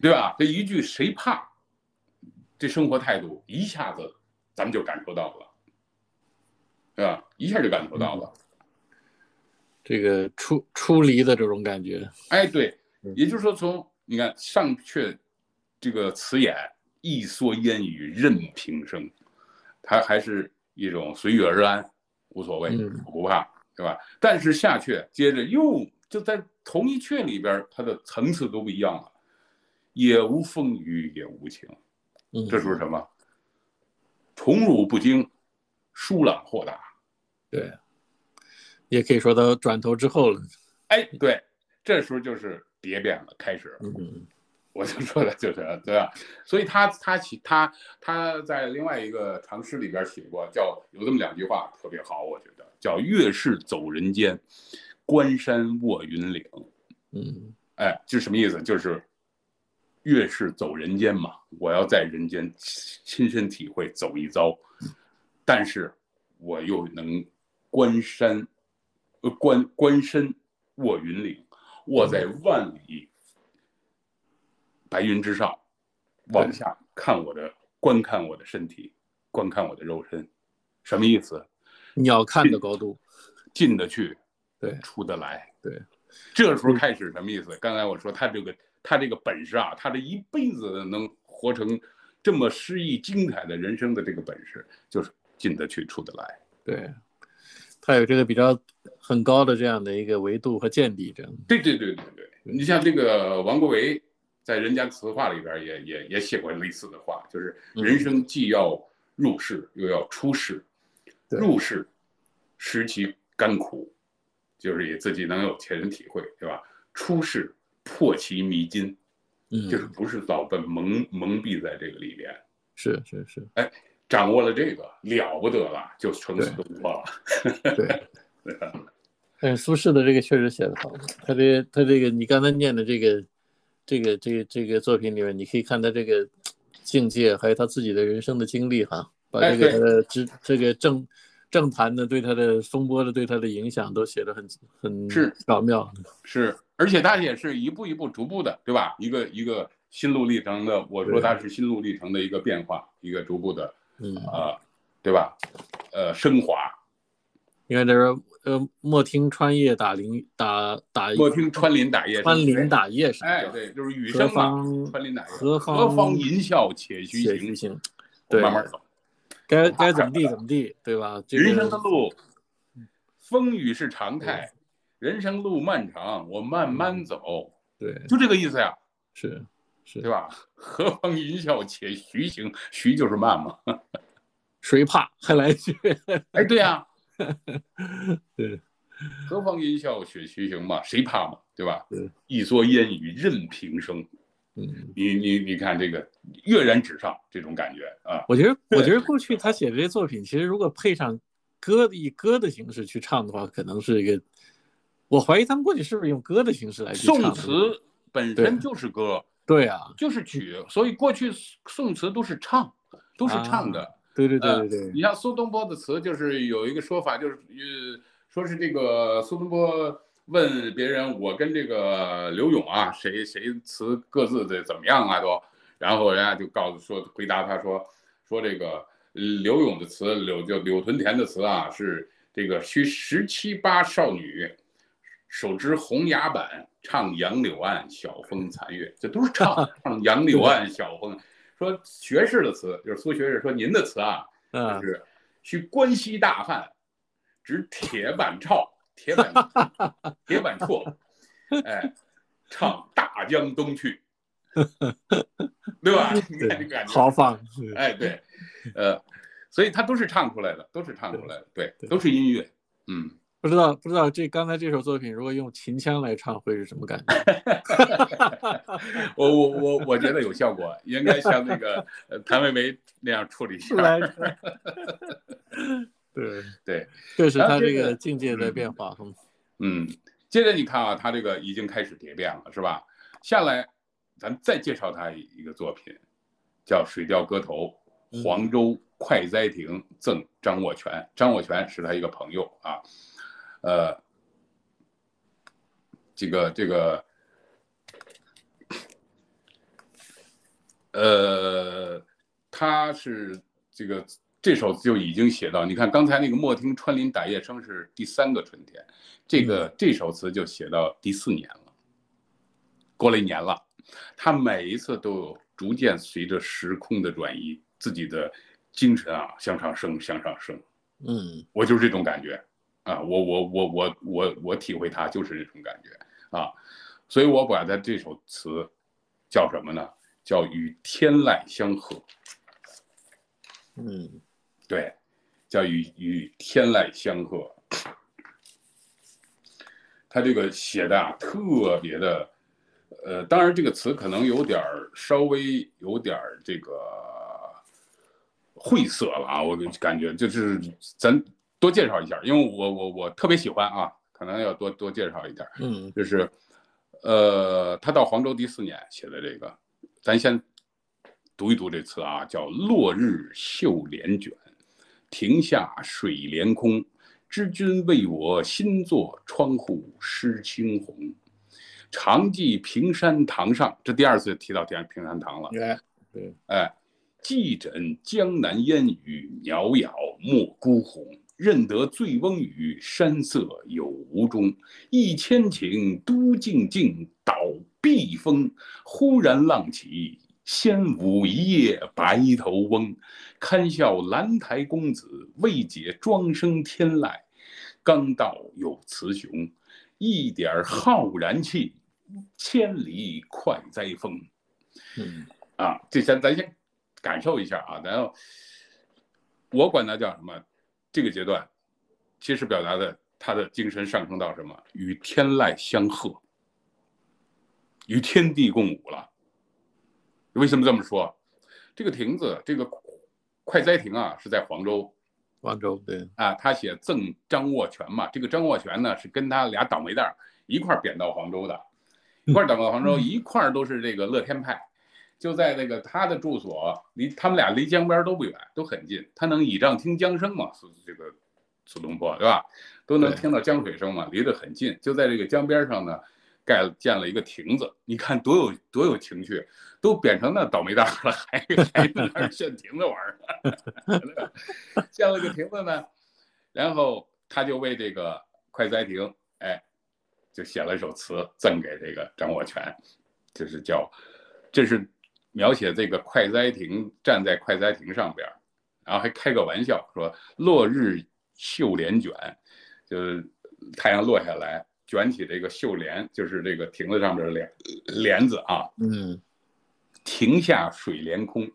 对吧？这一句谁怕，这生活态度一下子咱们就感受到了，对吧？一下就感受到了。这个出出离的这种感觉，哎，对嗯，也就是说，从你看上阙这个词眼“一蓑烟雨任平生”，它还是一种随遇而安，无所谓，嗯不怕，对吧？但是下阙接着又就在同一阙里边，它的层次都不一样了，也无风雨也无晴，嗯，这时候什么？宠辱不惊，疏朗豁达。对，也可以说他转头之后了，哎，对，这时候就是蝶变了，开始了。嗯我就说的就是对吧？所以他他写他他在另外一个长诗里边写过，叫有这么两句话特别好，我觉得叫“月是走人间，关山卧云岭嗯”。哎，这什么意思？就是月是走人间嘛，我要在人间亲身体会走一遭，但是我又能观山，呃关关身卧云岭，卧在万里白云之上，往下看我的观看我的身体，观看我的肉身，什么意思？鸟看的高度，进得去，对出得来。对，这时候开始什么意思？刚才我说他这个他这个本事啊，他这一辈子能活成这么诗意精彩的人生的这个本事，就是进得去，出得来。对，他有这个比较很高的这样的一个维度和见地，这样，对对对对对，你像这个王国维在《人间词话》里边也也也写过类似的话，就是嗯人生既要入世，又要出世。对入世，食其甘苦，就是也自己能有切身体会，对吧？出世，破其迷津，嗯，就是不是早被蒙蒙蔽在这个里边。是是是，哎掌握了这个了不得了，就成死不破了。对。但 是苏轼的这个确实写得好，他这他这个你刚才念的这个这个这个这个作品里面，你可以看他这个境界，还有他自己的人生的经历哈，把哎这个之这个政政坛的对他的风波的对他的影响都写得很很是巧妙。是，而且他也是一步一步逐步的，对吧？一个一个心路历程的，我说他是心路历程的一个变化，一个逐步的嗯，呃，对吧？呃，升华。你看这是呃，莫听穿叶打林打打莫听穿林打叶声，穿林打叶声，哎，对，就是雨何声嘛，方穿林打叶，何何方方吟啸且徐行，对慢慢走。该该怎么地怎么地，对吧？这人生的路，风雨是常态，人生路漫长，我慢慢走，对。就这个意思呀，是是。对吧？何方吟啸且徐行，徐就是慢嘛。谁怕？还来一句，哎，对呀，对。何方吟啸且徐行嘛，谁怕嘛，对吧对？一蓑烟雨任平生，嗯。你你你看这个跃然纸上这种感觉啊，我觉得，我觉得 过去他写的这些作品，其实如果配上歌以歌的形式去唱的话，可能是一个，我怀疑他们过去是不是用歌的形式来宋词本身就是歌，对啊，就是曲，所以过去宋词都是唱，都是唱的。对对对呃对对，你像苏东坡的词，就是有一个说法，就是呃，说是这个苏东坡问别人，我跟这个刘勇啊，谁谁词各自的怎么样啊都，然后人家就告诉说回答他说说这个呃刘勇的词，柳就柳屯田的词啊，是这个需十七八少女手执红牙板唱杨柳岸，晓风残月，这都是唱 唱杨柳岸晓风。说学士的词就是苏学士说您的词啊，啊就，是需关西大汉，执铁板抄，铁板 铁板错，哎，唱大江东去，对吧？你看这感觉豪放，哎，对，呃，所以他都是唱出来的，都是唱出来的，对，都是音乐，嗯。不知道不知道这刚才这首作品如果用秦腔来唱会是什么感觉？我我我我觉得有效果，应该像那个谭维维那样处理出来。对对，这是他这个境界的变化。嗯，接着你看啊，他这个已经开始蝶变了，是吧？下来，咱再介绍他一个作品，叫《水调歌头·黄州快哉亭赠张握泉》。张握泉是他一个朋友啊。呃，这个这个，呃，他是这个这首就已经写到，你看刚才那个莫听穿林打叶声是第三个春天，这个这首词就写到第四年了，过了一年了，他每一次都有逐渐随着时空的转移，自己的精神啊向上升，向上升，嗯，我就是这种感觉。啊，我我我我我我体会他就是这种感觉啊，所以我把他这首词叫什么呢？叫与天籁相合。嗯，对，叫与与天籁相和。他这个写的啊，特别的，呃，当然这个词可能有点稍微有点这个晦涩了啊，我感觉就是咱。多介绍一下，因为我我我特别喜欢啊，可能要多多介绍一点。嗯，就是，呃，他到黄州第四年写的这个，咱先读一读这词啊，叫“落日绣帘卷，亭下水帘空。知君为我新作窗户湿青红。常记平山堂上，这第二次提到平平山堂了。对，哎，寄枕江南烟雨，袅袅莫孤鸿。认得醉翁语，山色有无中。一千顷都静静，倒碧峰。忽然浪起，仙舞一夜白头翁。堪笑兰台公子，未解庄生天籁。刚到有雌雄，一点浩然气，千里快哉风。嗯，啊，这先咱先感受一下啊，然后我管它叫什么？这个阶段，其实表达的他的精神上升到什么？与天籁相和，与天地共舞了。为什么这么说？这个亭子，这个快哉亭啊，是在黄州。黄州对啊，他写赠张握权嘛。这个张握权呢，是跟他俩倒霉蛋一块贬到黄州的，一块倒到黄州，一块都是这个乐天派。就在那个他的住所，离他们俩离江边都不远，都很近。他能倚杖听江声嘛？苏这个苏东坡对吧？都能听到江水声嘛？离得很近，就在这个江边上呢，盖建了一个亭子。你看多有多有情趣，都贬成那倒霉蛋了，还 还在那炫亭子玩儿。建了个亭子呢，然后他就为这个快哉亭，哎，就写了一首词赠给这个张握泉，就是叫，这是。描写这个快哉亭站在快哉亭上边，然后还开个玩笑说：“落日绣帘卷，就是太阳落下来卷起这个绣帘，就是这个亭子上边的帘帘子啊。”嗯，亭下水帘空，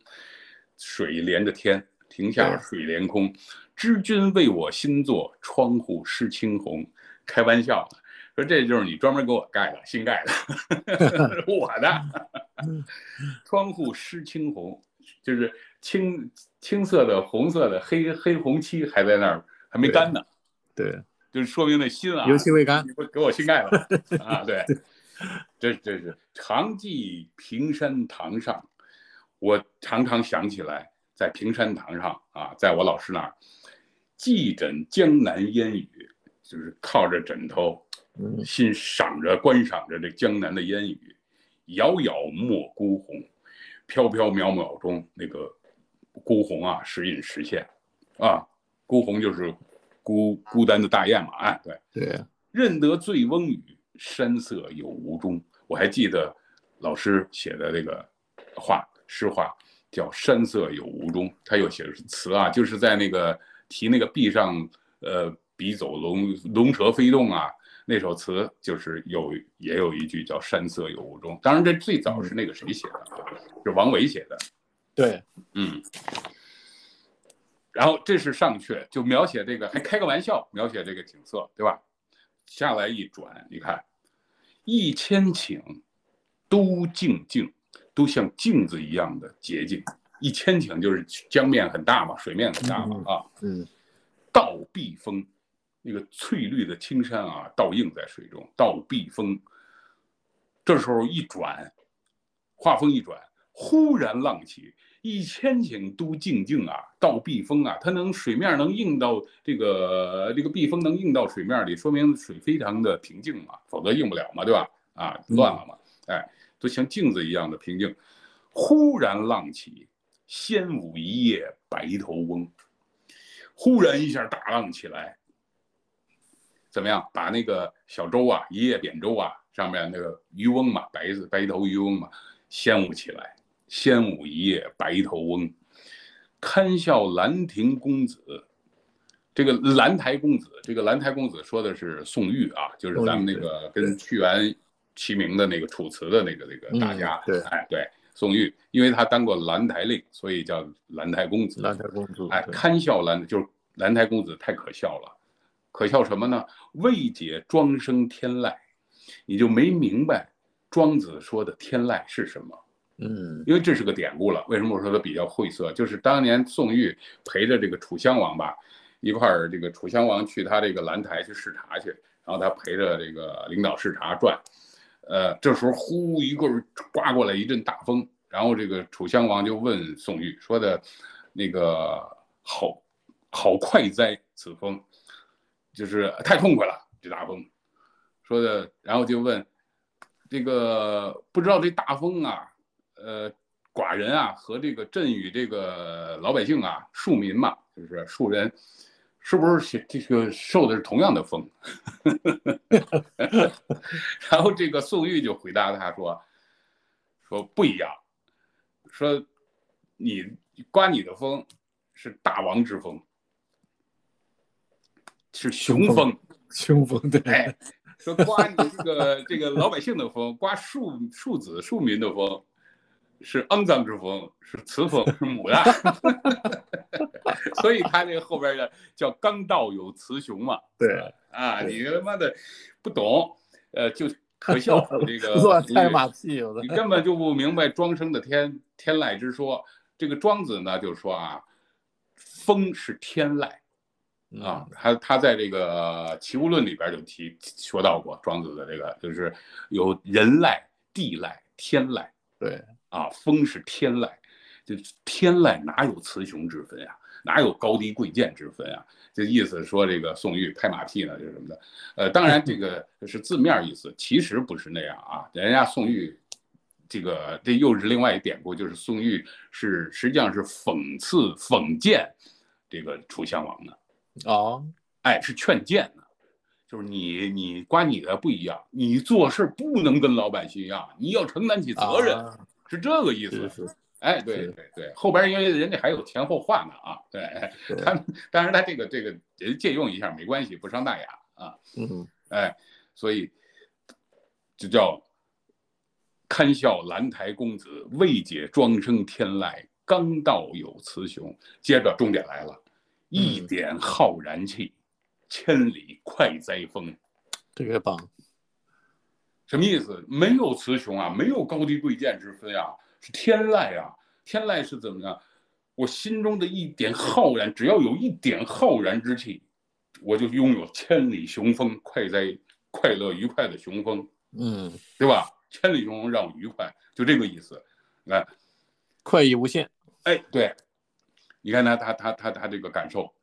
水连着天，亭下水帘空。知君为我新作窗户湿青红，开玩笑。说这就是你专门给我盖的，新盖的，我的窗户湿青红，就是青青色的、红色的黑黑红漆还在那儿，还没干呢。对，就是说明那心啊，油漆未干，给我心盖了 啊。对，这这是常记平山堂上，我常常想起来，在平山堂上啊，在我老师那儿，寄枕江南烟雨，就是靠着枕头。欣赏着、观赏着这江南的烟雨，遥遥莫孤鸿，飘飘渺渺中那个孤鸿啊，时隐时现，啊，孤鸿就是孤孤单的大雁嘛，哎，对对，认得醉翁语，山色有无中。我还记得老师写的这个画，诗画叫山色有无中，他又写的是词啊，就是在那个题那个壁上，呃，笔走龙龙蛇飞动啊。那首词就是有也有一句叫“山色有无中”，当然这最早是那个谁写的啊？是王维写的。对，嗯。然后这是上阙，就描写这个，还开个玩笑，描写这个景色，对吧？下来一转，你看，一千顷都静静，都像镜子一样的洁净。一千顷就是江面很大嘛，水面很大嘛，啊，嗯，倒碧峰，那个翠绿的青山啊，倒映在水中，倒碧峰。这时候一转，画风一转，忽然浪起，一千顷都静静啊，到碧峰啊，它能水面能映到这个这个碧峰能映到水面里，说明水非常的平静嘛，否则映不了嘛，对吧？啊，乱了嘛，哎，都像镜子一样的平静。忽然浪起。掀舞一夜白头翁，忽然一下大浪起来，怎么样？把那个小舟啊，一叶扁舟啊，上面那个渔翁嘛，白子白头渔翁嘛，掀舞起来。仙舞一夜白头翁，堪笑兰亭公子。这个兰台公子，这个兰台公子说的是宋玉啊，就是咱们那个跟屈原齐名的那个楚辞的那个那个大家。对，哎，对。宋玉，因为他当过兰台令，所以叫兰台公子。兰台公子，哎，堪笑兰，就是兰台公子太可笑了，可笑什么呢？未解庄生天籁，你就没明白庄子说的天籁是什么？嗯，因为这是个典故了。为什么我说它比较晦涩？就是当年宋玉陪着这个楚襄王吧，一块儿这个楚襄王去他这个兰台去视察去，然后他陪着这个领导视察转。呃，这时候呼一个刮过来一阵大风，然后这个楚襄王就问宋玉说的，那个好，好快哉此风，就是太痛快了这大风，说的，然后就问，这个不知道这大风啊，呃，寡人啊和这个朕与这个老百姓啊庶民嘛，就是庶人。是不是这个受的是同样的风？然后这个宋玉就回答他说：“说不一样，说你刮你的风是大王之风，是雄风，雄风对。哎，说刮你这个这个老百姓的风，刮庶庶子庶民的风。”是肮脏之风，是雌风，是母的，所以他这个后边的叫刚道有雌雄嘛。对啊，你他妈的不懂，呃，就可笑。这个乱拍马屁，你根本就不明白庄生的天天籁之说。这个庄子呢，就说啊，风是天籁啊，他他在这个《齐物论》里边就提说到过庄子的这个，就是有人籁、地籁、天籁。对。啊，风是天籁，就天籁哪有雌雄之分呀？哪有高低贵贱之分啊？这意思说这个宋玉拍马屁呢，就是什么的？呃，当然这个是字面意思，其实不是那样啊。人家宋玉，这个这又是另外一典故，就是宋玉是实际上是讽刺讽谏这个楚襄王的。哦，哎，是劝谏的，就是你你关你的不一样，你做事不能跟老百姓一样，你要承担起责任。是这个意思，哎，对对对，后边因为人家还有前后话呢啊，对他，当然他这个这个人借用一下没关系，不伤大雅啊，嗯，哎，所以就叫堪笑兰台公子，未解庄生天籁，刚到有雌雄。接着重点来了，一点浩然气，千里快哉风，这个棒。什么意思？没有雌雄啊，没有高低贵贱之分啊，是天籁啊！天籁是怎么样？我心中的一点浩然，只要有一点浩然之气，我就拥有千里雄风，快哉，快乐愉快的雄风，嗯，对吧？千里雄风让我愉快，就这个意思。来，快意无限。哎，对，你看他他他他他这个感受，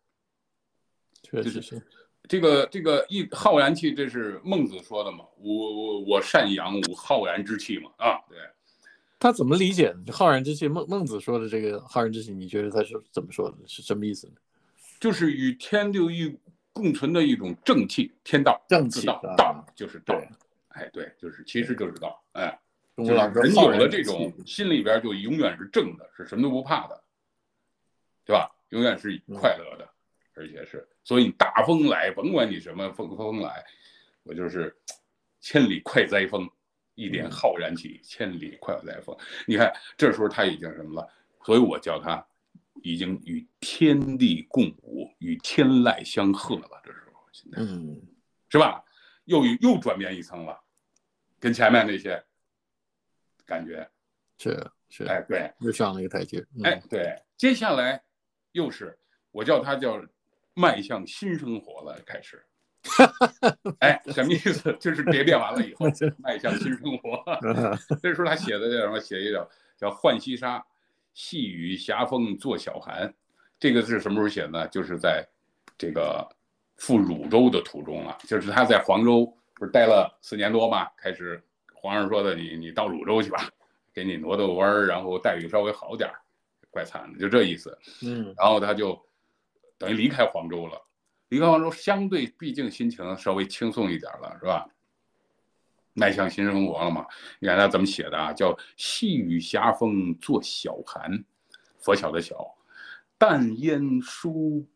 确实是。这个这个一浩然气，这是孟子说的嘛？我我我善养吾浩然之气嘛？啊，对，他怎么理解浩然之气？孟孟子说的这个浩然之气，你觉得他是怎么说的？是什么意思呢？就是与天地一共存的一种正气，天道正气道道就是道，哎，对，就是其实就是道，哎，就是人有了这种心里边就永远是正的，是什么都不怕的，对吧？永远是快乐的。而且是，所以大风来，甭管你什么风风来，我就是千里快哉风，一点浩然起，千里快哉风。你看这时候他已经什么了？所以我叫他已经与天地共舞，与天籁相和了。这时候现在，嗯，是吧？又又转变一层了，跟前面那些感觉是是，哎，对，又上了一个台阶。哎，对，接下来又是我叫他叫迈向新生活了，开始。哎，什么意思？就是蝶变完了以后，迈向新生活。这时候他写的叫什么？写一个叫《浣溪沙》，细雨斜风作晓寒。这个是什么时候写的呢？就是在这个赴汝州的途中了。就是他在黄州不是待了四年多嘛，开始皇上说的，你你到汝州去吧，给你挪挪弯儿，然后待遇稍微好点儿。怪惨的，就这意思。嗯，然后他就等于离开黄州了。离开黄州，相对毕竟心情稍微轻松一点了，是吧？迈向新生活了嘛？你看他怎么写的啊？叫“细雨斜风作晓寒”，佛晓的晓，淡烟疏，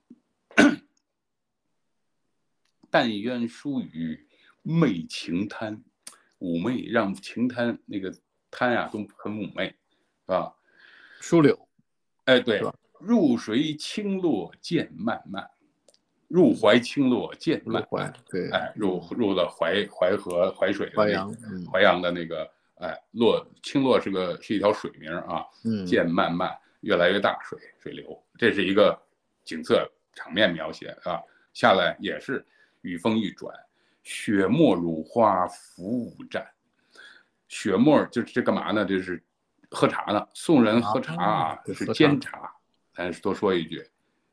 淡烟疏雨媚晴滩，妩媚让晴滩那个滩啊都很妩媚，是吧？疏柳，哎，对，入水清落渐漫漫。入怀清落渐漫，漫对，哎，入入了淮淮河淮水，淮阳，淮阳的那个，哎，落清落是个是一条水名啊，嗯，渐漫漫，越来越大水水流，这是一个景色场面描写啊。下来也是雨风一转，雪沫如花浮舞站，雪沫就是这干嘛呢？就是喝茶呢，送人喝茶啊，是煎茶，咱多说一句。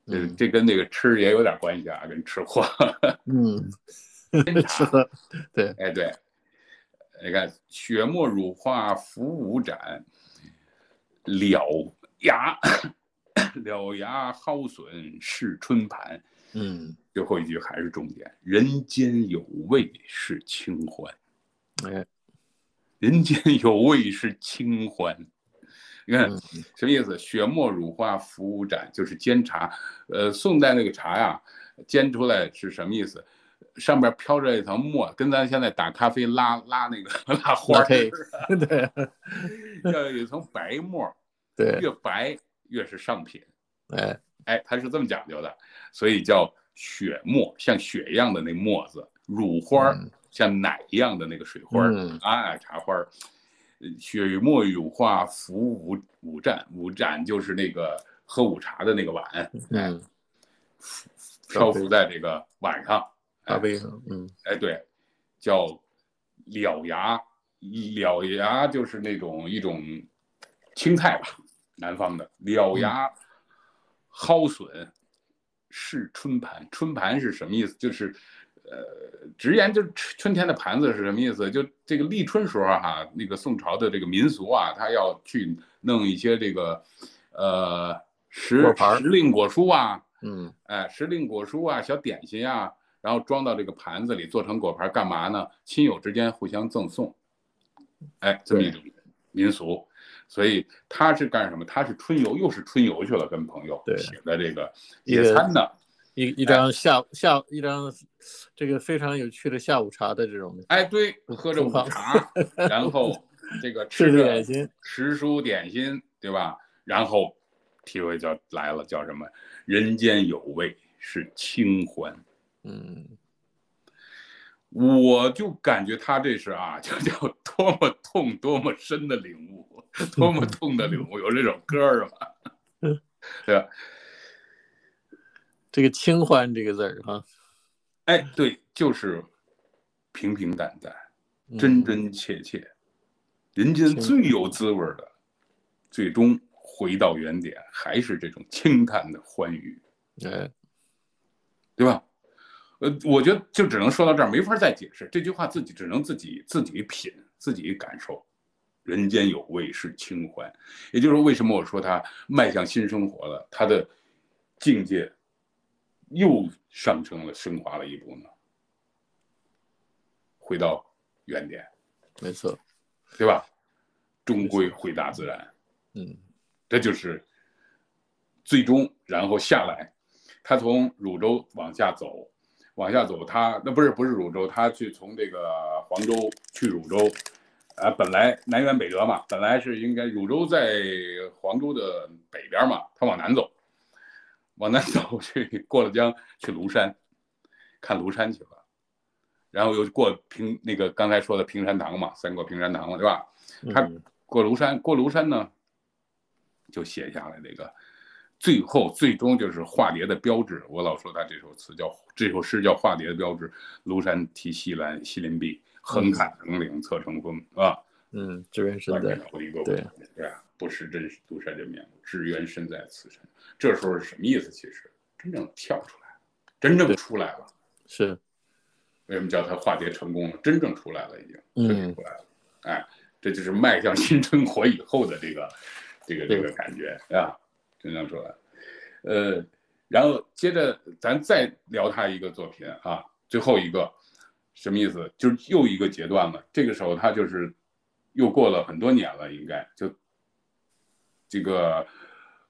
这这跟那个吃也有点关系啊，跟吃货。嗯，吃喝，对，哎对，你看雪沫乳花浮舞盏，了牙 了牙蒿笋是春盘。嗯，最后一句还是重点，人间有味是清欢。哎，人间有味是清欢。你看什么意思？雪沫乳化服务展，就是煎茶。呃，宋代那个茶呀，煎出来是什么意思？上面飘着一层沫，跟咱现在打咖啡拉拉那个 拉花儿，对，要有一层白沫，对，越白越是上品。哎哎，它是这么讲究的，所以叫雪沫，像雪一样的那沫子；乳花像奶一样的那个水花儿，啊，茶花儿。雪沫如花浮午午盏，五盏就是那个喝午茶的那个碗，嗯，漂浮在这个碗上，茶杯上，嗯，哎对，叫了牙，了牙就是那种一种青菜吧，南方的了牙蒿笋是春盘，春盘是什么意思？就是。呃，直言就是春天的盘子是什么意思？就这个立春时候哈，那个宋朝的这个民俗啊，他要去弄一些这个，呃，时时令果蔬啊，嗯，哎，时令果蔬啊，小点心啊，然后装到这个盘子里，做成果盘，干嘛呢？亲友之间互相赠送，哎，这么一种民俗。所以他是干什么？他是春游，又是春游去了，跟朋友写的这个野餐呢。一一张下下一张，这个非常有趣的下午茶的这种，哎，对，喝着午茶，然后这个 吃着点心，食蔬点心，对吧？然后体会叫来了，叫什么？人间有味是清欢。嗯，我就感觉他这是啊，就叫 多么痛，多么深的领悟，多么痛的领悟，有这首歌是吧？对吧？这个“清欢”这个字儿哈，哎，对，就是平平淡淡、真真切切，人间最有滋味的，最终回到原点，还是这种清淡的欢愉，哎，对吧？呃，我觉得就只能说到这儿，没法再解释这句话，自己只能自己自己品，自己感受。人间有味是清欢，也就是说，为什么我说他迈向新生活了，他的境界。又上升了，升华了一步呢。回到原点，没错，对吧？终归回大自然。嗯，这就是最终，然后下来，他从汝州往下走，往下走，他那不是不是汝州，他去从这个黄州去汝州，啊，本来南辕北辙嘛，本来是应该汝州在黄州的北边嘛，他往南走，往南走 去过了江去庐山，看庐山去了，然后又过平那个刚才说的平山堂嘛，三过平山堂了，对吧？他过庐山，过庐山呢，就写下来这个。最后，最终就是化蝶的标志。我老说他这首词叫这首诗叫化蝶的标志。庐山题西兰，西林壁，横看成岭侧成峰，啊，嗯，只缘身在对对啊，不识真庐山真面目，只缘身在此山。这时候是什么意思？其实真正跳出来，真正出来了。是，为什么叫他化蝶成功了？真正出来了，已经真出来了。哎，这就是迈向新生活以后的这个这个这个感觉啊。真正出来，呃，然后接着咱再聊他一个作品啊，最后一个什么意思？就是又一个阶段了。这个时候他就是又过了很多年了，应该就这个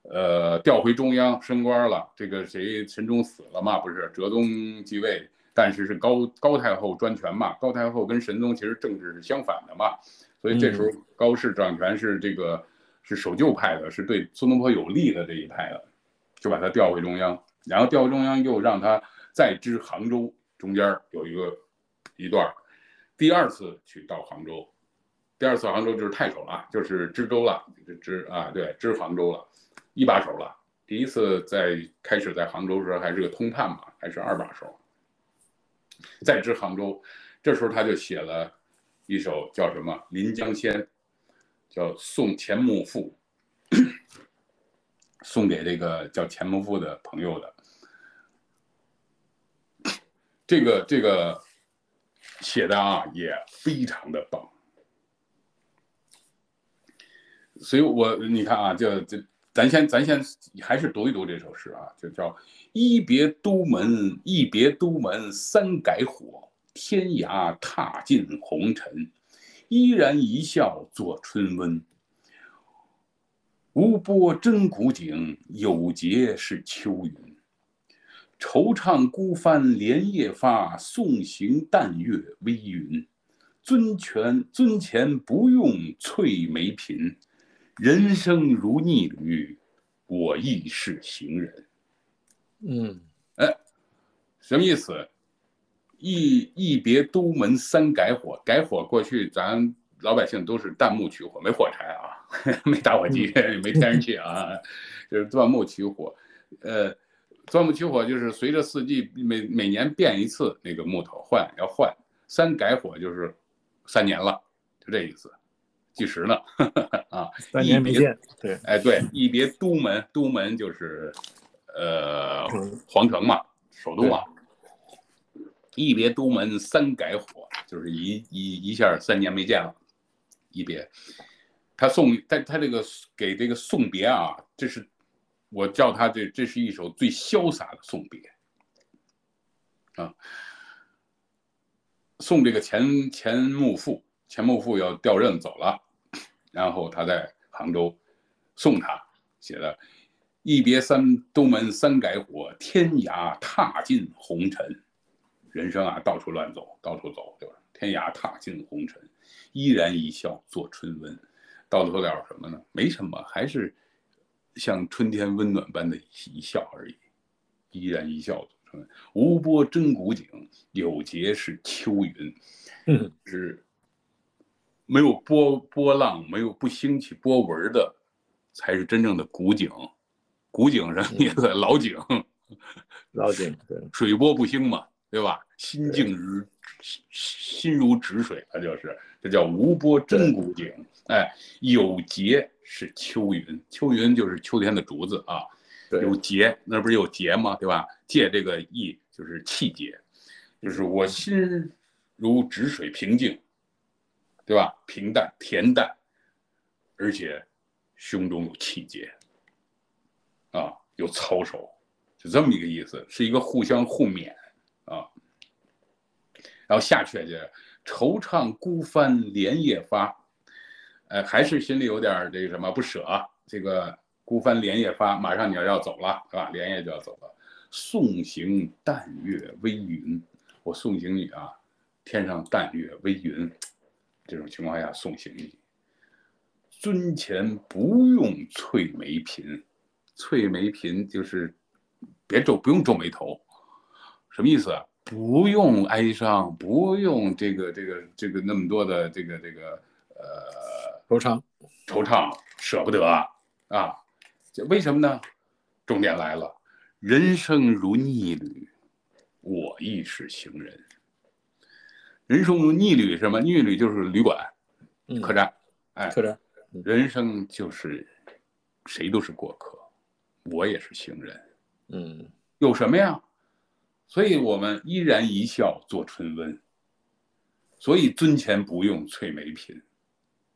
呃调回中央升官了。这个谁陈忠死了嘛？不是哲宗继位，但是是高高太后专权嘛。高太后跟神宗其实政治是相反的嘛，所以这时候高氏掌权是这个。是守旧派的，是对苏东坡有利的这一派的，就把他调回中央，然后调回中央又让他再知杭州，中间有一个一段，第二次去到杭州，第二次杭州就是太守了，就是知州了，知啊对知杭州了，一把手了。第一次在开始在杭州时候还是个通判嘛，还是二把手，再知杭州，这时候他就写了一首叫什么《临江仙》。叫送钱穆父，送给这个叫钱穆父的朋友的，这个这个写的啊也非常的棒，所以我你看啊，就就咱先咱先还是读一读这首诗啊，就叫一别都门，一别都门三改火，天涯踏尽红尘。依然一笑作春温。无波真古井，有节是秋云。惆怅孤帆连夜发，送行淡月微云。尊权尊前不用翠眉颦，人生如逆旅，我亦是行人。嗯，哎，什么意思？一一别都门三改火，改火过去咱老百姓都是弹木取火，没火柴啊，没打火机，没天然气啊，就是钻木取火。呃，钻木取火就是随着四季每每年变一次那个木头换要换。三改火就是三年了，就这意思，计时呢啊。三年没见，对，哎对，一别都门，都门就是呃皇城嘛，首都嘛。一别都门三改火，就是一一一下三年没见了，一别，他送他他这个给这个送别啊，这是我叫他这这是一首最潇洒的送别，啊，送这个钱钱穆父，钱穆父要调任走了，然后他在杭州送他写的，一别三东门三改火，天涯踏尽红尘。人生啊，到处乱走，到处走，就是天涯踏尽红尘，依然一笑作春温。到头了什么呢？没什么，还是像春天温暖般的一笑而已。依然一笑作春温。无波真古井，有节是秋云。嗯，是没有波波浪，没有不兴起波纹的，才是真正的古井。古井什么意思？老井。老井，对，水波不兴嘛。对吧？心静如心如止水，它就是这叫无波真古井。哎，有节是秋云，秋云就是秋天的竹子啊。有节，那不是有节吗？对吧？借这个意就是气节，就是我心如止水平静，对吧？平淡恬淡，而且胸中有气节啊，有操守，就这么一个意思，是一个互相互勉。啊，然后下阙就惆怅孤帆连夜发，呃，还是心里有点这个什么不舍。这个孤帆连夜发，马上你要要走了，是吧？连夜就要走了。送行淡月微云，我送行你啊，天上淡月微云，这种情况下送行你。尊前不用翠眉颦，翠眉颦就是别皱，不用皱眉头，什么意思啊？不用哀伤，不用这个这个这个那么多的这个这个呃惆怅，惆怅，舍不得啊啊！这为什么呢？重点来了，人生如逆旅，我亦是行人。人生如逆旅，什么？逆旅就是旅馆、客栈，哎，客栈。人生就是谁都是过客，我也是行人，嗯，有什么呀？所以我们依然一笑作春温。所以尊前不用翠眉颦，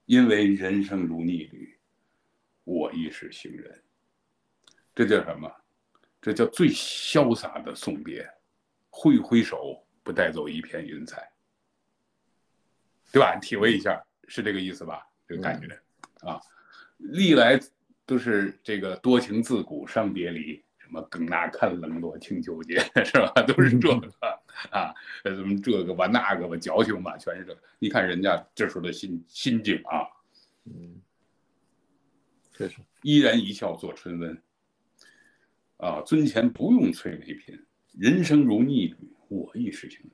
因为人生如逆旅，我亦是行人。这叫什么？这叫最潇洒的送别，挥挥手不带走一片云彩，对吧？体会一下，是这个意思吧？这个感觉。啊，历来都是这个多情自古伤别离，什么更那堪冷落清秋节，是吧？都是这个 啊，什么这个吧那个吧，矫情吧，全是这。你看人家这时候的心心境啊，嗯，确实依然一笑作春温。啊，尊前不用催眉颦，人生如逆旅，我亦是行人。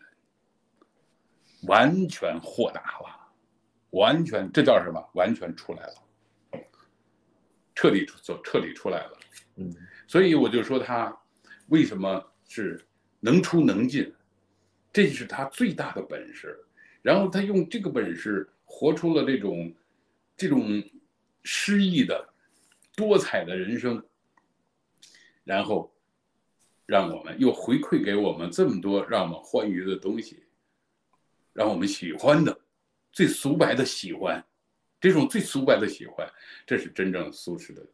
完全豁达了。完全，这叫什么？完全出来了，彻底出，彻底出来了。嗯，所以我就说他为什么是能出能进，这是他最大的本事。然后他用这个本事活出了这种这种诗意的多彩的人生，然后让我们又回馈给我们这么多让我们欢愉的东西，让我们喜欢的。最俗白的喜欢，这种最俗白的喜欢，这是真正苏轼的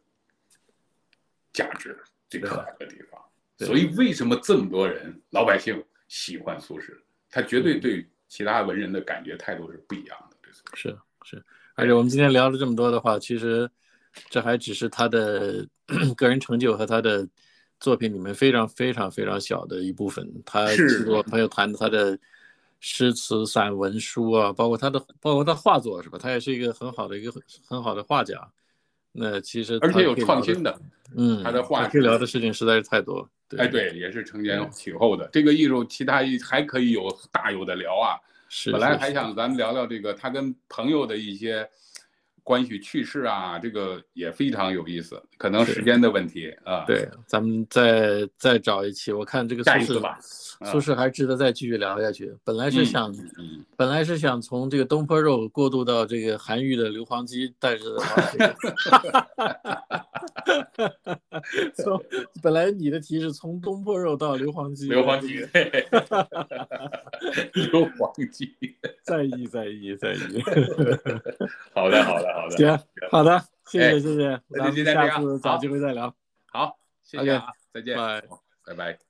价值最可爱的地方。所以，为什么这么多人老百姓喜欢苏轼？他绝对对其他文人的感觉态度是不一样的。是是，而且我们今天聊了这么多的话，其实这还只是他的 个人成就和他的作品里面非常非常非常小的一部分。他我朋友谈他的。诗词、散文、书啊，包括他的，包括他画作，是吧？他也是一个很好的一个很很好的画家。那其实而且有创新的，嗯，他的画可以聊的事情实在是太多。哎，对，也是承前启后的。这个艺术，其他还可以有大有的聊啊。是。本来还想咱们聊聊这个他跟朋友的一些关系趣事啊，这个也非常有意思。可能时间的问题啊。对，咱们再再找一期，我看这个苏轼吧。苏轼还值得再继续聊下去。本来是想，本来是想从这个东坡肉过渡到这个韩愈的硫磺鸡，但是，从本来你的题是从东坡肉到硫磺鸡，硫磺鸡，硫磺鸡，在意在意在意。好的好的好的，行好的，谢谢谢谢，咱们下次找机会再聊。好，谢谢啊，再见，拜拜。